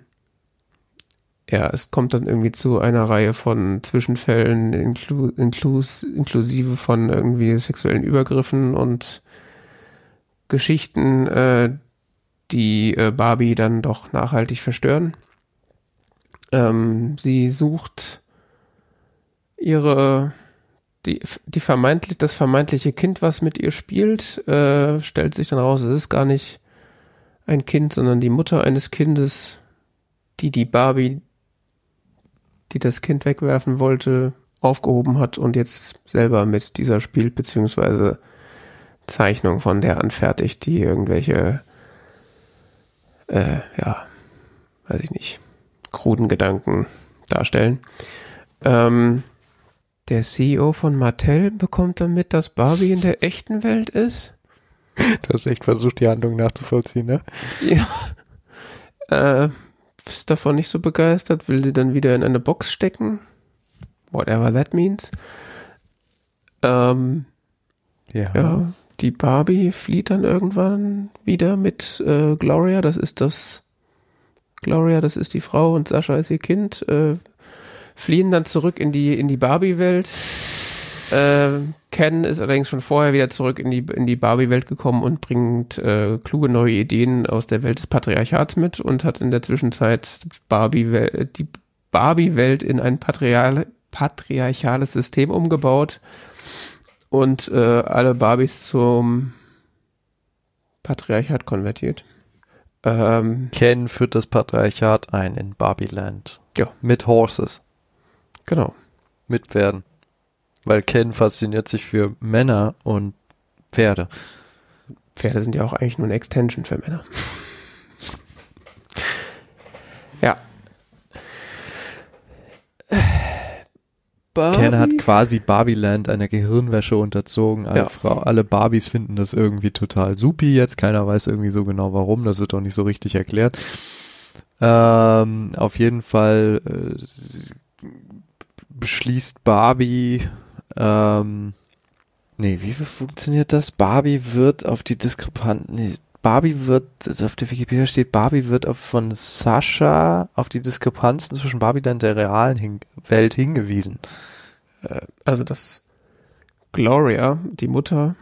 ja, es kommt dann irgendwie zu einer Reihe von Zwischenfällen, inklu inklus inklusive von irgendwie sexuellen Übergriffen und Geschichten, äh, die äh, Barbie dann doch nachhaltig verstören. Ähm, sie sucht ihre die, die vermeintlich, das vermeintliche Kind, was mit ihr spielt, äh, stellt sich dann raus, es ist gar nicht ein Kind, sondern die Mutter eines Kindes, die die Barbie, die das Kind wegwerfen wollte, aufgehoben hat und jetzt selber mit dieser spielt, beziehungsweise Zeichnung von der anfertigt, die irgendwelche, äh, ja, weiß ich nicht, kruden Gedanken darstellen. Ähm, der CEO von Mattel bekommt damit, dass Barbie in der echten Welt ist.
Du hast echt versucht, die Handlung nachzuvollziehen, ne?
Ja. Äh, ist davon nicht so begeistert, will sie dann wieder in eine Box stecken. Whatever that means. Ähm, ja. ja. Die Barbie flieht dann irgendwann wieder mit äh, Gloria. Das ist das. Gloria, das ist die Frau und Sascha ist ihr Kind. Äh, fliehen dann zurück in die, in die Barbie-Welt. Äh, Ken ist allerdings schon vorher wieder zurück in die, in die Barbie-Welt gekommen und bringt äh, kluge neue Ideen aus der Welt des Patriarchats mit und hat in der Zwischenzeit Barbie die Barbie-Welt in ein Patrial patriarchales System umgebaut und äh, alle Barbies zum Patriarchat konvertiert.
Ähm, Ken führt das Patriarchat ein in Barbieland. Ja. Mit Horses.
Genau.
Mit Pferden. Weil Ken fasziniert sich für Männer und Pferde.
Pferde sind ja auch eigentlich nur eine Extension für Männer. <laughs> ja.
Barbie? Ken hat quasi Barbieland einer Gehirnwäsche unterzogen. Alle, ja. Frau, alle Barbies finden das irgendwie total supi jetzt. Keiner weiß irgendwie so genau warum. Das wird auch nicht so richtig erklärt. Ähm, auf jeden Fall äh, beschließt Barbie, ähm, nee, wie funktioniert das? Barbie wird auf die Diskrepanz, nee, Barbie wird, also auf der Wikipedia steht, Barbie wird auf, von Sascha auf die Diskrepanzen zwischen Barbie und der realen hin Welt hingewiesen.
Äh, also das Gloria, die Mutter,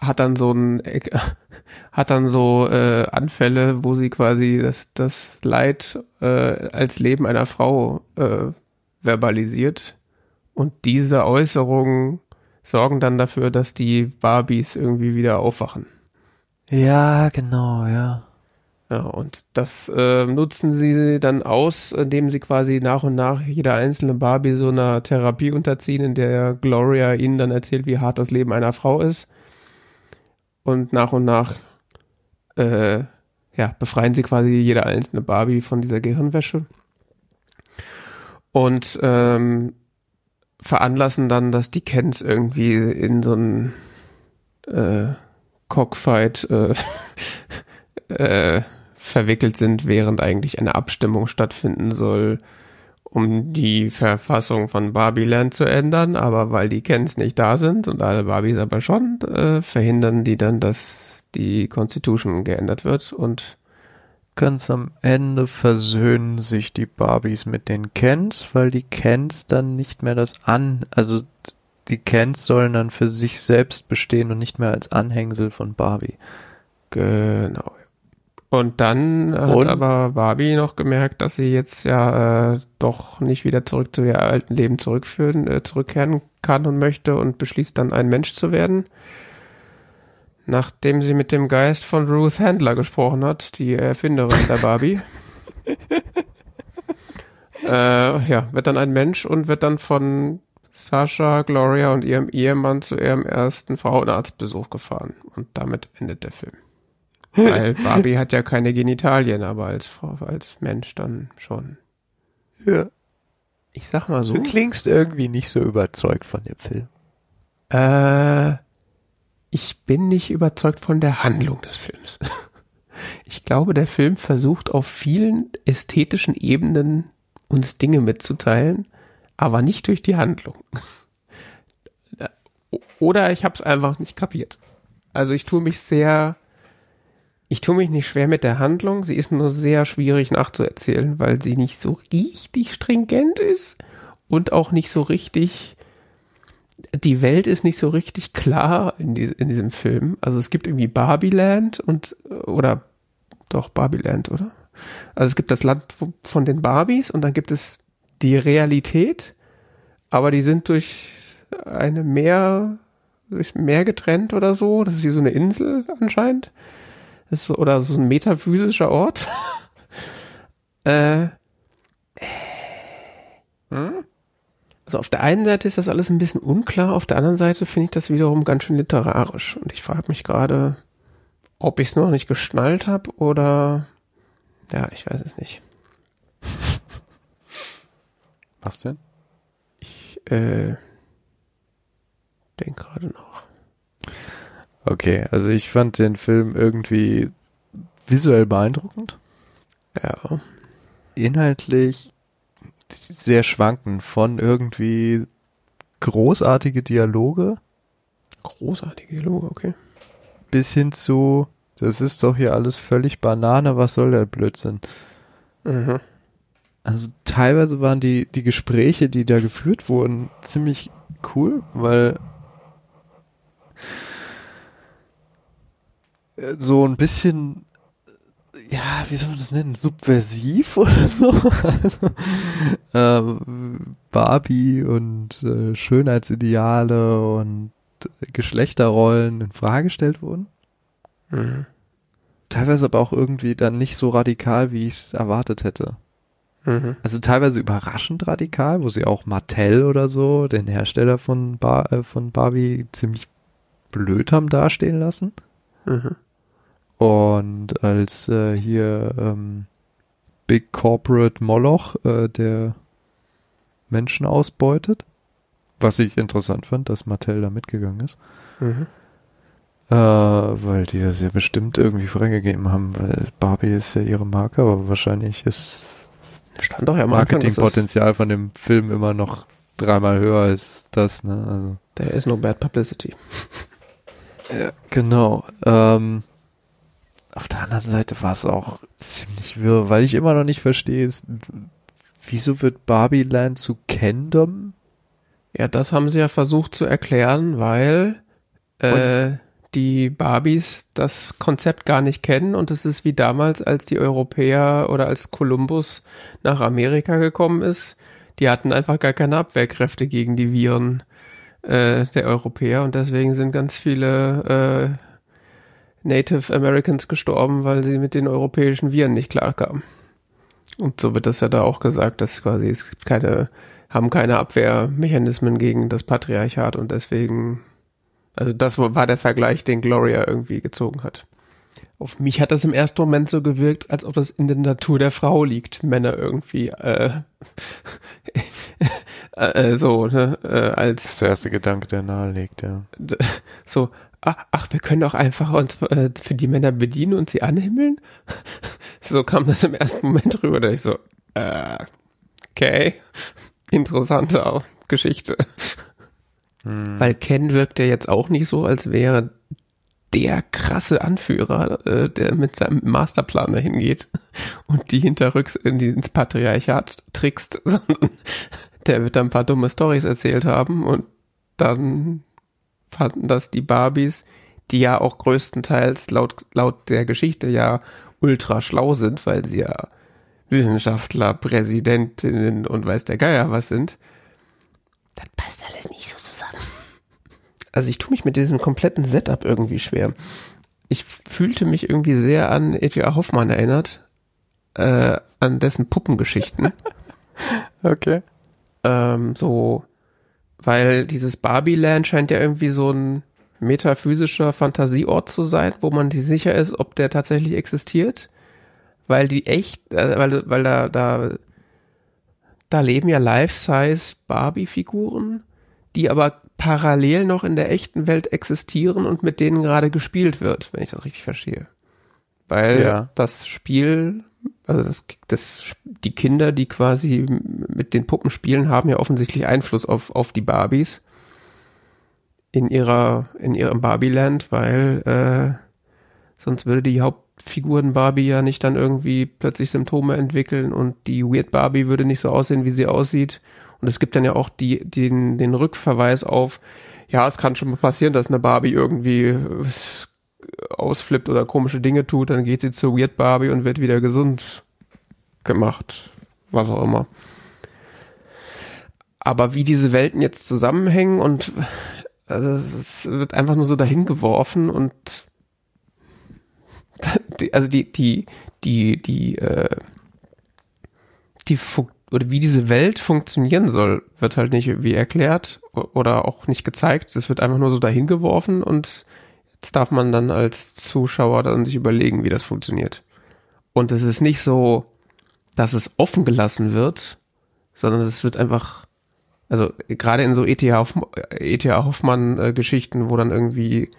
hat dann so ein <laughs> hat dann so äh, Anfälle, wo sie quasi das das Leid äh, als Leben einer Frau äh, verbalisiert und diese Äußerungen sorgen dann dafür, dass die Barbies irgendwie wieder aufwachen.
Ja, genau, ja.
Ja, und das äh, nutzen sie dann aus, indem sie quasi nach und nach jeder einzelne Barbie so einer Therapie unterziehen, in der Gloria ihnen dann erzählt, wie hart das Leben einer Frau ist und nach und nach äh, ja, befreien sie quasi jede einzelne Barbie von dieser Gehirnwäsche und ähm, veranlassen dann, dass die Kens irgendwie in so einen äh, Cockfight äh, <laughs> äh, verwickelt sind, während eigentlich eine Abstimmung stattfinden soll, um die Verfassung von Barbieland zu ändern, aber weil die Kens nicht da sind und alle Barbies aber schon, äh, verhindern die dann, dass die Constitution geändert wird und
ganz am Ende versöhnen sich die Barbies mit den Kens, weil die Kens dann nicht mehr das an, also die Kens sollen dann für sich selbst bestehen und nicht mehr als Anhängsel von Barbie.
Genau. Und dann hat und? aber Barbie noch gemerkt, dass sie jetzt ja äh, doch nicht wieder zurück zu ihr alten Leben zurückführen, äh, zurückkehren kann und möchte und beschließt dann ein Mensch zu werden. Nachdem sie mit dem Geist von Ruth Handler gesprochen hat, die Erfinderin der Barbie. <laughs> äh, ja, wird dann ein Mensch und wird dann von Sascha, Gloria und ihrem Ehemann zu ihrem ersten Frauenarztbesuch gefahren. Und damit endet der Film. Weil Barbie hat ja keine Genitalien, aber als Frau, als Mensch dann schon.
Ja.
Ich sag mal so.
Du klingst irgendwie nicht so überzeugt von dem Film.
Äh, ich bin nicht überzeugt von der Handlung des Films. <laughs> Ich glaube, der Film versucht auf vielen ästhetischen Ebenen uns Dinge mitzuteilen, aber nicht durch die Handlung. <laughs> Oder ich habe es einfach nicht kapiert. Also ich tue mich sehr, ich tue mich nicht schwer mit der Handlung. Sie ist nur sehr schwierig nachzuerzählen, weil sie nicht so richtig stringent ist und auch nicht so richtig. Die Welt ist nicht so richtig klar in, die, in diesem Film. Also es gibt irgendwie Barbieland und oder doch Barbieland, oder? Also es gibt das Land von den Barbies und dann gibt es die Realität, aber die sind durch eine Meer, durch Meer getrennt oder so. Das ist wie so eine Insel anscheinend. Ist so, oder so ein metaphysischer Ort. <laughs> äh, hm? Also auf der einen Seite ist das alles ein bisschen unklar, auf der anderen Seite finde ich das wiederum ganz schön literarisch. Und ich frage mich gerade, ob ich es noch nicht geschnallt habe oder ja, ich weiß es nicht.
Was denn?
Ich äh, denke gerade noch.
Okay, also ich fand den Film irgendwie visuell beeindruckend.
Ja.
Inhaltlich sehr schwankend von irgendwie großartige Dialoge.
Großartige Dialoge, okay.
Bis hin zu, das ist doch hier alles völlig Banane, was soll der Blödsinn? Mhm. Also teilweise waren die, die Gespräche, die da geführt wurden, ziemlich cool, weil so ein bisschen ja, wie soll man das nennen? Subversiv oder so? <laughs> Also, äh, Barbie und äh, Schönheitsideale und Geschlechterrollen in Frage gestellt wurden. Mhm. Teilweise aber auch irgendwie dann nicht so radikal, wie ich es erwartet hätte. Mhm. Also teilweise überraschend radikal, wo sie auch Mattel oder so, den Hersteller von, Bar äh, von Barbie, ziemlich blöd haben dastehen lassen. Mhm. Und als äh, hier ähm, Big Corporate Moloch, äh, der Menschen ausbeutet. Was ich interessant fand, dass Mattel da mitgegangen ist. Mhm. Äh, weil die das ja bestimmt irgendwie freigegeben haben, weil Barbie ist ja ihre Marke, aber wahrscheinlich ist
Stand doch ja
Marketingpotenzial von dem Film immer noch dreimal höher als das, ne? Also.
There is no bad publicity. <laughs>
ja, genau. Ähm, auf der anderen Seite war es auch ziemlich wirr, weil ich immer noch nicht verstehe, wieso wird Barbie Land zu Kendom?
Ja, das haben sie ja versucht zu erklären, weil äh, die Barbies das Konzept gar nicht kennen und es ist wie damals, als die Europäer oder als Kolumbus nach Amerika gekommen ist. Die hatten einfach gar keine Abwehrkräfte gegen die Viren äh, der Europäer und deswegen sind ganz viele äh, Native Americans gestorben, weil sie mit den europäischen Viren nicht klarkamen. Und so wird das ja da auch gesagt, dass quasi es gibt keine, haben keine Abwehrmechanismen gegen das Patriarchat und deswegen, also das war der Vergleich, den Gloria irgendwie gezogen hat. Auf mich hat das im ersten Moment so gewirkt, als ob das in der Natur der Frau liegt, Männer irgendwie äh, <laughs> äh, so, ne, äh, als
das ist der erste Gedanke, der nahe liegt, ja. <laughs>
So, ach, wir können doch einfach uns äh, für die Männer bedienen und sie anhimmeln? <laughs> so kam das im ersten Moment rüber, da ich so, äh, okay, interessante Geschichte. Hm. Weil Ken wirkt ja jetzt auch nicht so, als wäre der krasse Anführer, äh, der mit seinem Masterplan dahin geht und die hinterrücks in die, ins Patriarchat trickst, <laughs> sondern der wird da ein paar dumme Stories erzählt haben und dann fanden das die Barbies, die ja auch größtenteils laut, laut der Geschichte ja ultra schlau sind, weil sie ja Wissenschaftler, Präsidentinnen und weiß der Geier was sind. Das passt alles nicht so zusammen. Also ich tue mich mit diesem kompletten Setup irgendwie schwer. Ich fühlte mich irgendwie sehr an E.T.A. Hoffmann erinnert, äh, an dessen Puppengeschichten. <laughs>
okay.
Ähm, so weil dieses Barbie-Land scheint ja irgendwie so ein metaphysischer Fantasieort zu sein, wo man nicht sicher ist, ob der tatsächlich existiert. Weil die echt, äh, weil, weil da, da, da leben ja Life-Size Barbie-Figuren, die aber parallel noch in der echten Welt existieren und mit denen gerade gespielt wird, wenn ich das richtig verstehe. Weil ja. das Spiel Also das, das, die Kinder, die quasi mit den Puppen spielen, haben ja offensichtlich Einfluss auf, auf die Barbies in ihrer, in ihrem Barbieland, weil äh, sonst würde die Hauptfiguren Barbie ja nicht dann irgendwie plötzlich Symptome entwickeln und die Weird Barbie würde nicht so aussehen, wie sie aussieht. Und es gibt dann ja auch die, den, den Rückverweis auf, ja, es kann schon mal passieren, dass eine Barbie irgendwie ausflippt oder komische Dinge tut, dann geht sie zur Weird Barbie und wird wieder gesund gemacht. Was auch immer. Aber wie diese Welten jetzt zusammenhängen und also es wird einfach nur so dahin geworfen und <laughs> also die, die, die, die, äh, die, oder wie diese Welt funktionieren soll, wird halt nicht wie erklärt oder auch nicht gezeigt. Es wird einfach nur so dahin geworfen und Jetzt darf man dann als Zuschauer dann sich überlegen, wie das funktioniert. Und es ist nicht so, dass es offen gelassen wird, sondern es wird einfach, also gerade in so E.T.A. Hoff, Hoffmann-Geschichten, wo dann irgendwie,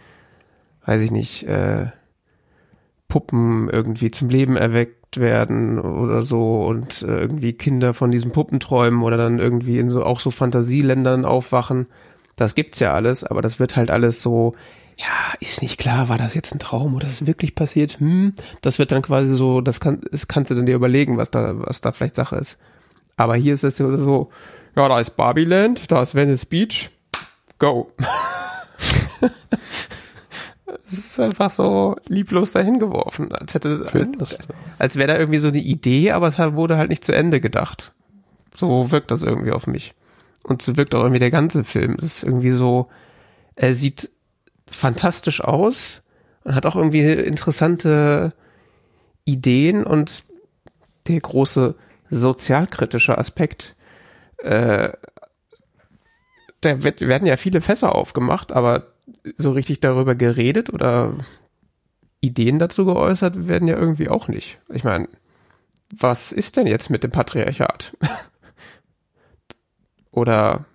weiß ich nicht, äh, Puppen irgendwie zum Leben erweckt werden oder so und äh, irgendwie Kinder von diesen Puppen träumen oder dann irgendwie in so auch so Fantasieländern aufwachen. Das gibt's ja alles, aber das wird halt alles so ja, ist nicht klar, war das jetzt ein Traum oder ist es wirklich passiert? Hm, das wird dann quasi so, das, kann, das kannst du dann dir überlegen, was da, was da vielleicht Sache ist. Aber hier ist es so, ja, da ist Barbieland, da ist Venice Beach, go. <laughs> Es ist einfach so lieblos dahin geworfen, als hätte als, als wäre da irgendwie so eine Idee, aber es wurde halt nicht zu Ende gedacht. So wirkt das irgendwie auf mich. Und so wirkt auch irgendwie der ganze Film. Es ist irgendwie so, er sieht fantastisch aus und hat auch irgendwie interessante Ideen und der große sozialkritische Aspekt, äh, da wird, werden ja viele Fässer aufgemacht, aber so richtig darüber geredet oder Ideen dazu geäußert werden ja irgendwie auch nicht. Ich meine, was ist denn jetzt mit dem Patriarchat? <laughs> oder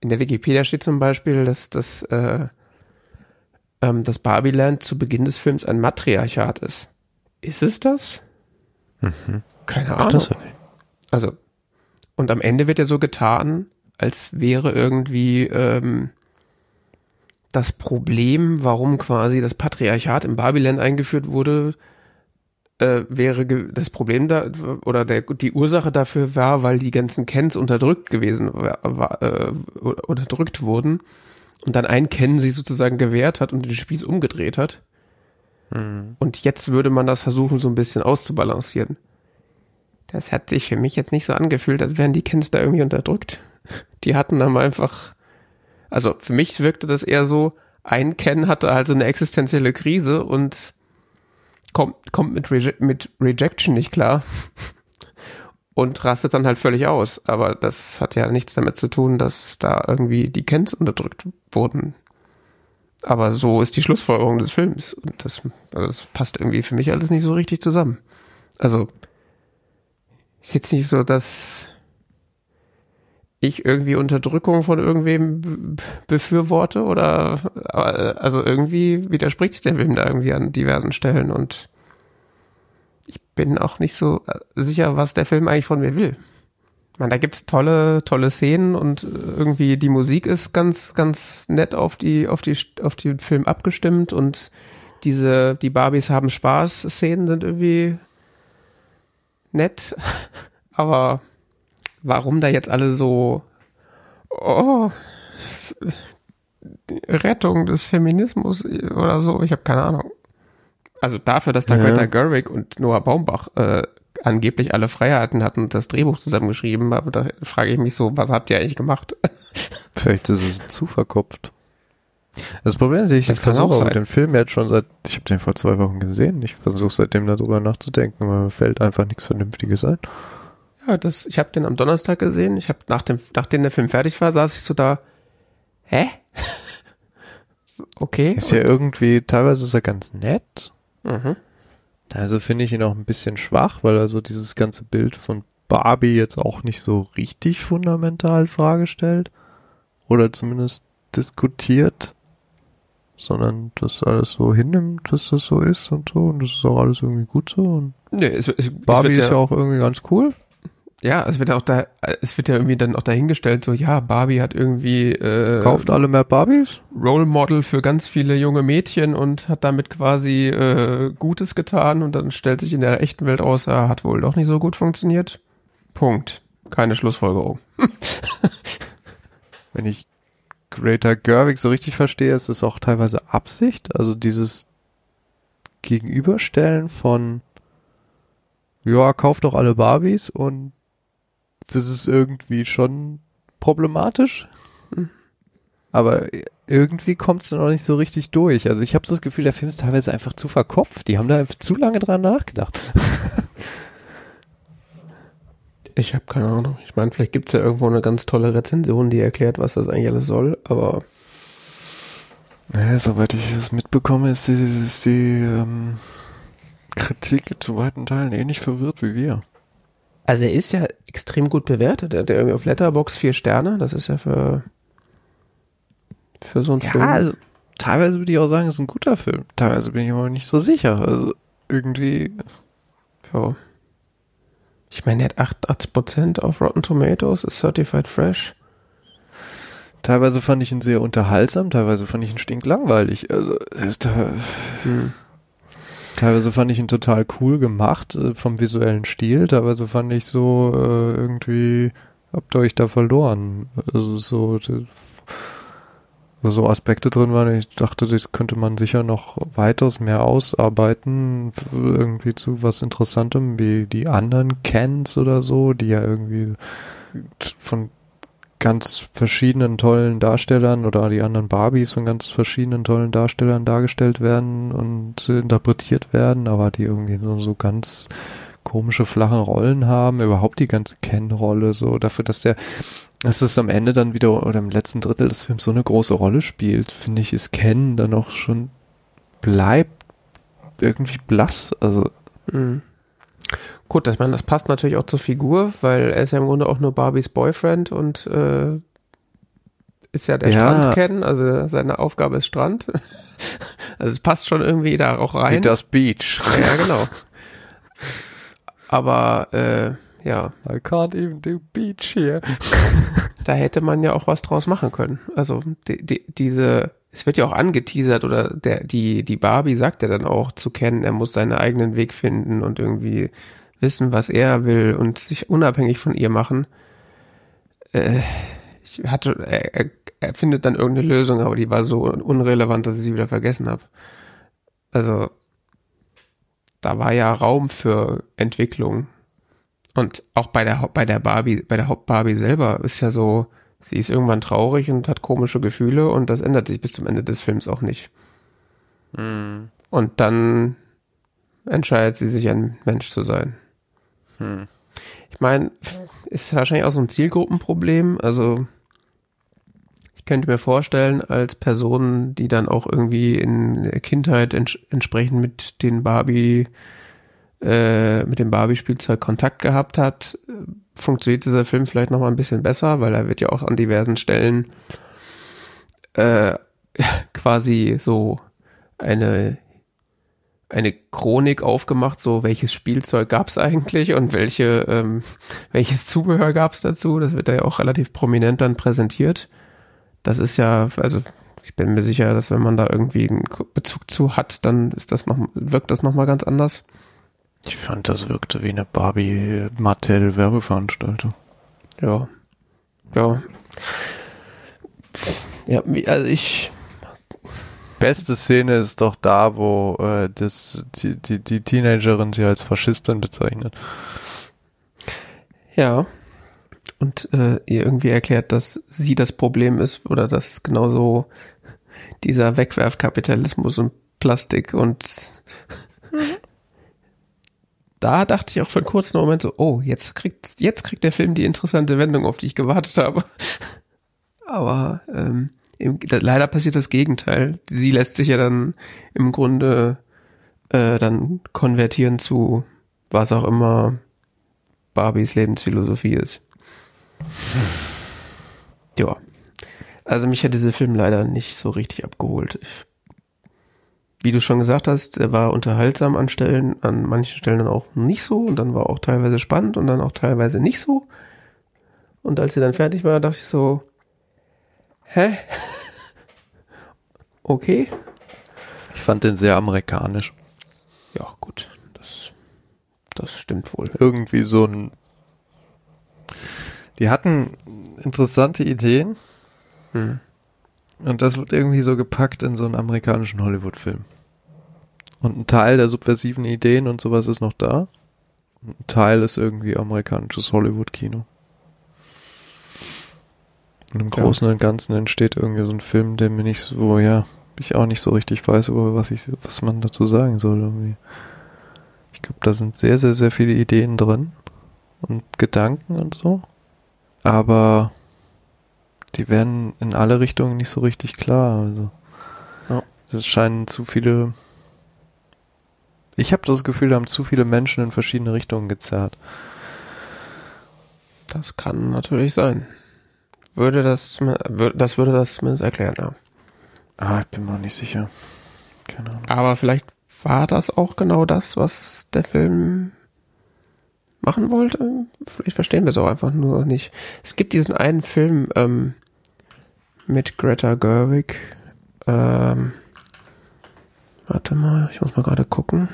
in der Wikipedia steht zum Beispiel, dass das äh, ähm, dass Barbieland zu Beginn des Films ein Matriarchat ist. Ist es das? Mhm. Keine Ahnung. Das also, und am Ende wird ja so getan, als wäre irgendwie ähm, das Problem, warum quasi das Patriarchat im Barbieland eingeführt wurde, äh, wäre das Problem da oder der, die Ursache dafür war, weil die ganzen Kens unterdrückt gewesen war, war äh, unterdrückt wurden und dann ein Ken sie sozusagen gewehrt hat und den Spieß umgedreht hat. Mhm. Und jetzt würde man das versuchen, so ein bisschen auszubalancieren. Das hat sich für mich jetzt nicht so angefühlt, als wären die Kens da irgendwie unterdrückt. <laughs> Die hatten dann einfach, also für mich wirkte das eher so, ein Ken hatte halt so eine existenzielle Krise und kommt, kommt mit, Reje mit Rejection nicht klar <laughs> und rastet dann halt völlig aus. Aber das hat ja nichts damit zu tun, dass da irgendwie die Kens unterdrückt wurden. Aber so ist die Schlussfolgerung des Films. Und das, also das passt irgendwie für mich alles nicht so richtig zusammen. Also, ist jetzt nicht so, dass ich irgendwie Unterdrückung von irgendwem befürworte oder also irgendwie widerspricht sich der Film da irgendwie an diversen Stellen und ich bin auch nicht so äh, sicher, was der Film eigentlich von mir will. Meine, da gibt's tolle, tolle Szenen und äh, irgendwie die Musik ist ganz, ganz nett auf die, auf die, auf den Film abgestimmt und diese, die Barbies haben Spaß Szenen sind irgendwie nett, <laughs> aber warum da jetzt alle so, oh, Rettung des Feminismus oder so, ich habe keine Ahnung also dafür, dass da ja. Greta Gerwig und Noah Baumbach äh, angeblich alle Freiheiten hatten und das Drehbuch zusammengeschrieben haben, da frage ich mich so, was habt ihr eigentlich gemacht? <laughs>
Vielleicht ist es zu verkopft. Das Problem ist, ich das versuche mit dem Film jetzt schon seit, ich habe den vor zwei Wochen gesehen, ich versuche seitdem darüber nachzudenken, aber mir fällt einfach nichts Vernünftiges ein.
Ja, das, ich habe den am Donnerstag gesehen, ich habe nach dem, nachdem der Film fertig war, saß ich so da, hä? <laughs>
okay. Ist ja irgendwie, teilweise ist er ganz nett, Mhm. Also finde ich ihn auch ein bisschen schwach, weil er so dieses ganze Bild von Barbie jetzt auch nicht so richtig fundamental Frage stellt. Oder zumindest diskutiert. sondern das alles so hinnimmt, dass das so ist und so und das ist auch alles irgendwie gut so und
nee, es, es,
Barbie ist ja auch irgendwie ganz cool.
Ja, es wird ja auch da, es wird ja irgendwie dann auch dahingestellt, so ja, Barbie hat irgendwie
äh, kauft alle mehr Barbies,
Role Model für ganz viele junge Mädchen und hat damit quasi äh, Gutes getan und dann stellt sich in der echten Welt aus, er hat wohl doch nicht so gut funktioniert. Punkt. Keine Schlussfolgerung. <laughs>
Wenn ich Greater Gerwig so richtig verstehe, ist es auch teilweise Absicht, also dieses Gegenüberstellen von ja, kauft doch alle Barbies und das ist irgendwie schon problematisch. Hm. Aber irgendwie kommt es noch nicht so richtig durch. Also ich habe so das Gefühl, der Film ist teilweise einfach zu verkopft. Die haben da einfach zu lange dran nachgedacht. <laughs>
Ich habe keine Ahnung. Ich meine, vielleicht gibt es ja irgendwo eine ganz tolle Rezension, die erklärt, was das eigentlich alles soll, aber.
Naja, soweit ich es mitbekomme, ist die, ist die ähm, Kritik zu weiten Teilen ähnlich verwirrt wie wir.
Also er ist ja extrem gut bewertet. Er hat ja irgendwie auf Letterbox vier Sterne. Das ist ja für, für so einen
ja,
Film.
Also, teilweise würde ich auch sagen, es ist ein guter Film. Teilweise bin ich aber nicht so sicher. Also irgendwie.
Ja. Ich meine, er hat 88% auf Rotten Tomatoes, ist certified fresh.
Teilweise fand ich ihn sehr unterhaltsam, teilweise fand ich ihn stinklangweilig. Also, ist da, hm. Teilweise fand ich ihn total cool gemacht äh, vom visuellen Stil, teilweise fand ich so äh, irgendwie, habt ihr euch da verloren. Also so, so Aspekte drin waren, ich dachte, das könnte man sicher noch weitaus mehr ausarbeiten, irgendwie zu was Interessantem wie die anderen Cans oder so, die ja irgendwie von ganz verschiedenen tollen Darstellern oder die anderen Barbies von ganz verschiedenen tollen Darstellern dargestellt werden und interpretiert werden, aber die irgendwie so, so ganz komische flache Rollen haben, überhaupt die ganze Ken-Rolle so dafür, dass der dass es am Ende dann wieder oder im letzten Drittel des Films so eine große Rolle spielt, finde ich, ist Ken dann auch schon bleibt irgendwie blass, also mhm.
Gut, ich meine, das passt natürlich auch zur Figur, weil er ist ja im Grunde auch nur Barbies Boyfriend und äh, ist ja der ja. Strand kennen, also seine Aufgabe ist Strand. <laughs> also es passt schon irgendwie da auch rein. Wie
das Beach.
Ja, genau. Aber äh, ja.
I can't even do beach here.
da hätte man ja auch was draus machen können. Also die, die, diese, es wird ja auch angeteasert oder der, die, die Barbie sagt ja dann auch zu kennen, er muss seinen eigenen Weg finden und irgendwie wissen, was er will und sich unabhängig von ihr machen. Äh, ich hatte, er, er findet dann irgendeine Lösung, aber die war so unrelevant, dass ich sie wieder vergessen habe. Also da war ja Raum für Entwicklung. Und auch bei der bei der Barbie, bei der Haupt-Barbie selber ist ja so, sie ist irgendwann traurig und hat komische Gefühle und das ändert sich bis zum Ende des Films auch nicht. Mhm. Und dann entscheidet sie sich ein Mensch zu sein. Hm. Ich meine, ist wahrscheinlich auch so ein Zielgruppenproblem. Also ich könnte mir vorstellen, als Person, die dann auch irgendwie in der Kindheit ents entsprechend mit den Barbie, äh, mit dem Barbie-Spielzeug Kontakt gehabt hat, funktioniert dieser Film vielleicht noch mal ein bisschen besser, weil er wird ja auch an diversen Stellen äh, <laughs> quasi so eine eine Chronik aufgemacht, so welches Spielzeug gab es eigentlich und welche ähm, <laughs> welches Zubehör gab es dazu. Das wird da ja auch relativ prominent dann präsentiert. Das ist ja, also ich bin mir sicher, dass wenn man da irgendwie einen Bezug zu hat, dann ist das noch, wirkt das nochmal ganz anders.
Ich fand, das wirkte wie eine Barbie Mattel Werbeveranstaltung.
Ja. Ja. Ja, also ich
beste Szene ist doch da, wo äh, das, die, die, die Teenagerin sie als Faschistin bezeichnet.
Ja. Und äh, ihr irgendwie erklärt, dass sie das Problem ist oder dass genauso dieser Wegwerfkapitalismus und Plastik und da dachte ich auch für einen kurzen Moment so, oh, jetzt kriegt, jetzt kriegt der Film die interessante Wendung, auf die ich gewartet habe. <laughs> Aber ähm, leider passiert das Gegenteil. Sie lässt sich ja dann im Grunde äh, dann konvertieren zu was auch immer Barbies Lebensphilosophie ist. Ja. Also mich hat dieser Film leider nicht so richtig abgeholt. Ich wie du schon gesagt hast, er war unterhaltsam an Stellen, an manchen Stellen dann auch nicht so und dann war auch teilweise spannend und dann auch teilweise nicht so. Und als er dann fertig war, dachte ich so, hä? <laughs> okay.
Ich fand den sehr amerikanisch.
Ja, gut. Das, das stimmt wohl.
Irgendwie so ein. Die hatten interessante Ideen. Hm. Und das wird irgendwie so gepackt in so einen amerikanischen Hollywood-Film. Und ein Teil der subversiven Ideen und sowas ist noch da. Ein Teil ist irgendwie amerikanisches Hollywood-Kino. Und im Großen und Ganzen entsteht irgendwie so ein Film, der mir nicht so, ja, ich auch nicht so richtig weiß, über was ich, was man dazu sagen soll irgendwie. Ich glaube, da sind sehr, sehr, sehr viele Ideen drin und Gedanken und so. Aber die werden in alle Richtungen nicht so richtig klar. Also ja. es scheinen zu viele. Ich habe das Gefühl, da haben zu viele Menschen in verschiedene Richtungen gezerrt.
Das kann natürlich sein. Würde das, das würde das zumindest erklären, ja.
Ah, ich bin mir nicht sicher. Keine Ahnung.
Aber vielleicht war das auch genau das, was der Film machen wollte. Vielleicht verstehen wir es auch einfach nur nicht. Es gibt diesen einen Film ähm, mit Greta Gerwig. Ähm, warte mal, ich muss mal gerade gucken,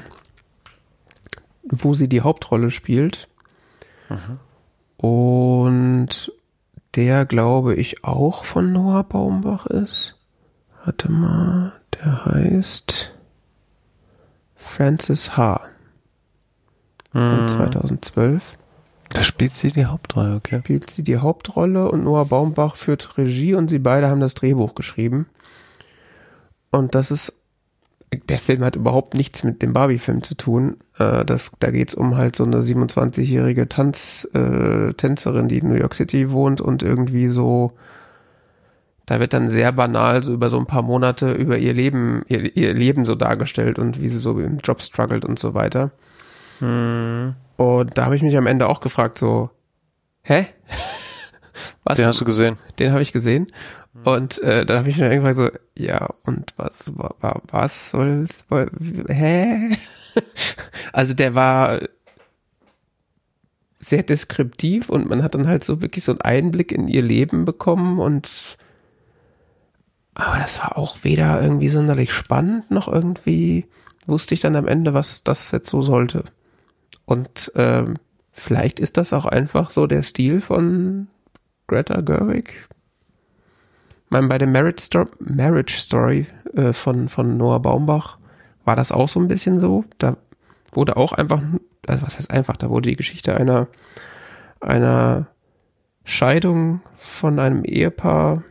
wo sie die Hauptrolle spielt. Mhm. Und der, glaube ich, auch von Noah Baumbach ist. Warte mal, der heißt Francis H. Mhm. 2012.
Da spielt sie die Hauptrolle, okay.
Spielt sie die Hauptrolle und Noah Baumbach führt Regie und sie beide haben das Drehbuch geschrieben. Und das ist, der Film hat überhaupt nichts mit dem Barbie-Film zu tun. Äh, das, da geht's um halt so eine 27-jährige Tanz, äh, Tänzerin, die in New York City wohnt und irgendwie so, da wird dann sehr banal so über so ein paar Monate über ihr Leben, ihr, ihr Leben so dargestellt und wie sie so im Job struggelt und so weiter. Hm. Und da habe ich mich am Ende auch gefragt, so, hä? <laughs>
was? Den hast du gesehen?
Den habe ich gesehen. Und äh, da habe ich mir irgendwann so, ja, und was, wa, was soll's, hä? <laughs> also der war sehr deskriptiv und man hat dann halt so wirklich so einen Einblick in ihr Leben bekommen und aber das war auch weder irgendwie sonderlich spannend noch irgendwie wusste ich dann am Ende, was das jetzt so sollte. Und ähm, vielleicht ist das auch einfach so der Stil von Greta Gerwig. Ich meine, bei der Marriage, Sto Marriage Story äh, von, von Noah Baumbach war das auch so ein bisschen so. Da wurde auch einfach, also was heißt einfach, da wurde die Geschichte einer, einer Scheidung von einem Ehepaar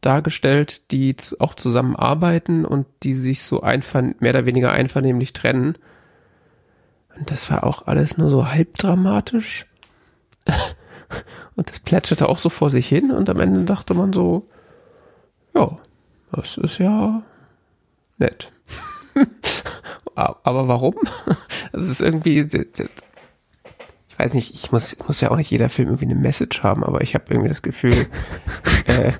dargestellt, die auch zusammenarbeiten und die sich so mehr oder weniger einvernehmlich trennen. Und das war auch alles nur so halb dramatisch. <laughs> und das plätscherte auch so vor sich hin und am Ende dachte man so, ja, das ist ja nett. <laughs> Aber warum? <laughs> Das ist irgendwie, ich weiß nicht, ich muss, muss ja auch nicht jeder Film irgendwie eine Message haben, aber ich habe irgendwie das Gefühl, äh,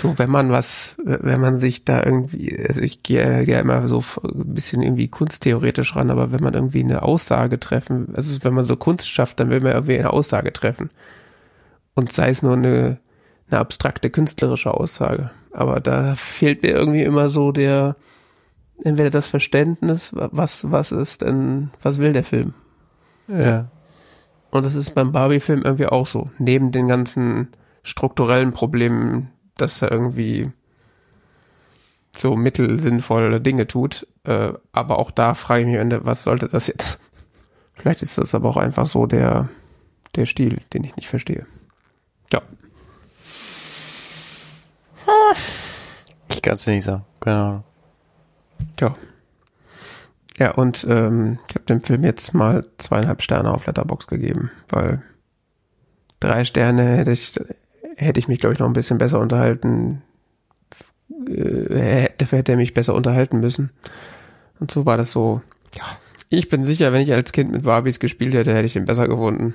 so, wenn man was, wenn man sich da irgendwie, also ich gehe ja immer so ein bisschen irgendwie kunsttheoretisch ran, aber wenn man irgendwie eine Aussage treffen, also wenn man so Kunst schafft, dann will man irgendwie eine Aussage treffen. Und sei es nur eine, eine abstrakte künstlerische Aussage. Aber da fehlt mir irgendwie immer so der, entweder das Verständnis, was, was ist denn, was will der Film?
Ja.
Und das ist beim Barbie-Film irgendwie auch so. Neben den ganzen strukturellen Problemen, dass er irgendwie so mittelsinnvolle Dinge tut. Äh, aber auch da frage ich mich, Ende, was sollte das jetzt? <laughs> Vielleicht ist das aber auch einfach so der, der Stil, den ich nicht verstehe. Ja.
Ich kann es nicht sagen. Genau.
Ja. Ja, und ähm, ich habe dem Film jetzt mal zweieinhalb Sterne auf Letterbox gegeben, weil drei Sterne hätte ich hätte ich mich, glaube ich, noch ein bisschen besser unterhalten. Äh, dafür hätte er mich besser unterhalten müssen. Und so war das so, ja. Ich bin sicher, wenn ich als Kind mit Barbies gespielt hätte, hätte ich ihn besser gefunden.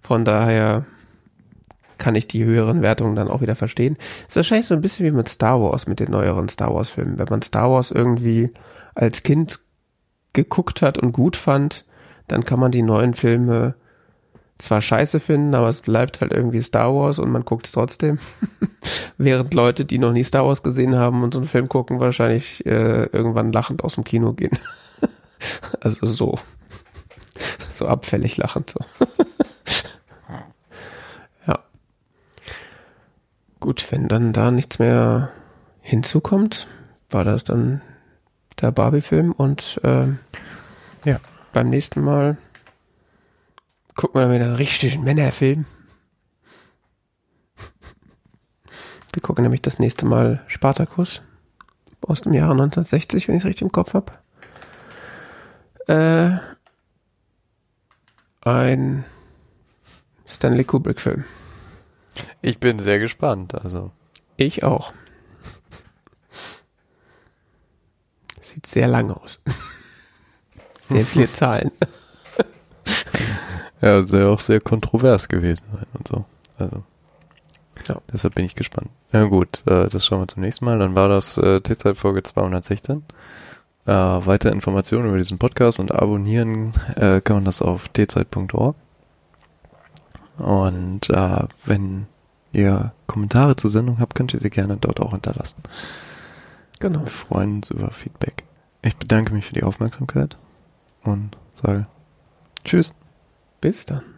Von daher kann ich die höheren Wertungen dann auch wieder verstehen. ist wahrscheinlich so ein bisschen wie mit Star Wars, mit den neueren Star Wars Filmen. Wenn man Star Wars irgendwie als Kind geguckt hat und gut fand, dann kann man die neuen Filme zwar scheiße finden, aber es bleibt halt irgendwie Star Wars und man guckt es trotzdem. <laughs> Während Leute, die noch nie Star Wars gesehen haben und so einen Film gucken, wahrscheinlich äh, irgendwann lachend aus dem Kino gehen. <laughs> also so. So abfällig lachend so. <laughs> ja. Gut, wenn dann da nichts mehr hinzukommt, war das dann der Barbie-Film und äh, ja, beim nächsten Mal gucken wir wieder einen richtigen Männerfilm. Wir gucken nämlich das nächste Mal Spartacus aus dem Jahre 1960, wenn ich es richtig im Kopf habe. Äh, ein Stanley Kubrick-Film.
Ich bin sehr gespannt, also.
Ich auch. Sieht sehr lang aus. sehr viele <laughs> Zahlen.
Ja, soll auch sehr kontrovers gewesen sein und so. Also. Ja. Deshalb bin ich gespannt. Ja gut, äh, das schauen wir zum nächsten Mal. Dann war das äh, T-Zeit-Folge 216. Äh, weitere Informationen über diesen Podcast und abonnieren äh, kann man das auf tzeit.org. Und äh, wenn ihr Kommentare zur Sendung habt, könnt ihr sie gerne dort auch hinterlassen. Genau. Wir freuen uns über Feedback. Ich bedanke mich für die Aufmerksamkeit und sage Tschüss.
Bis dann.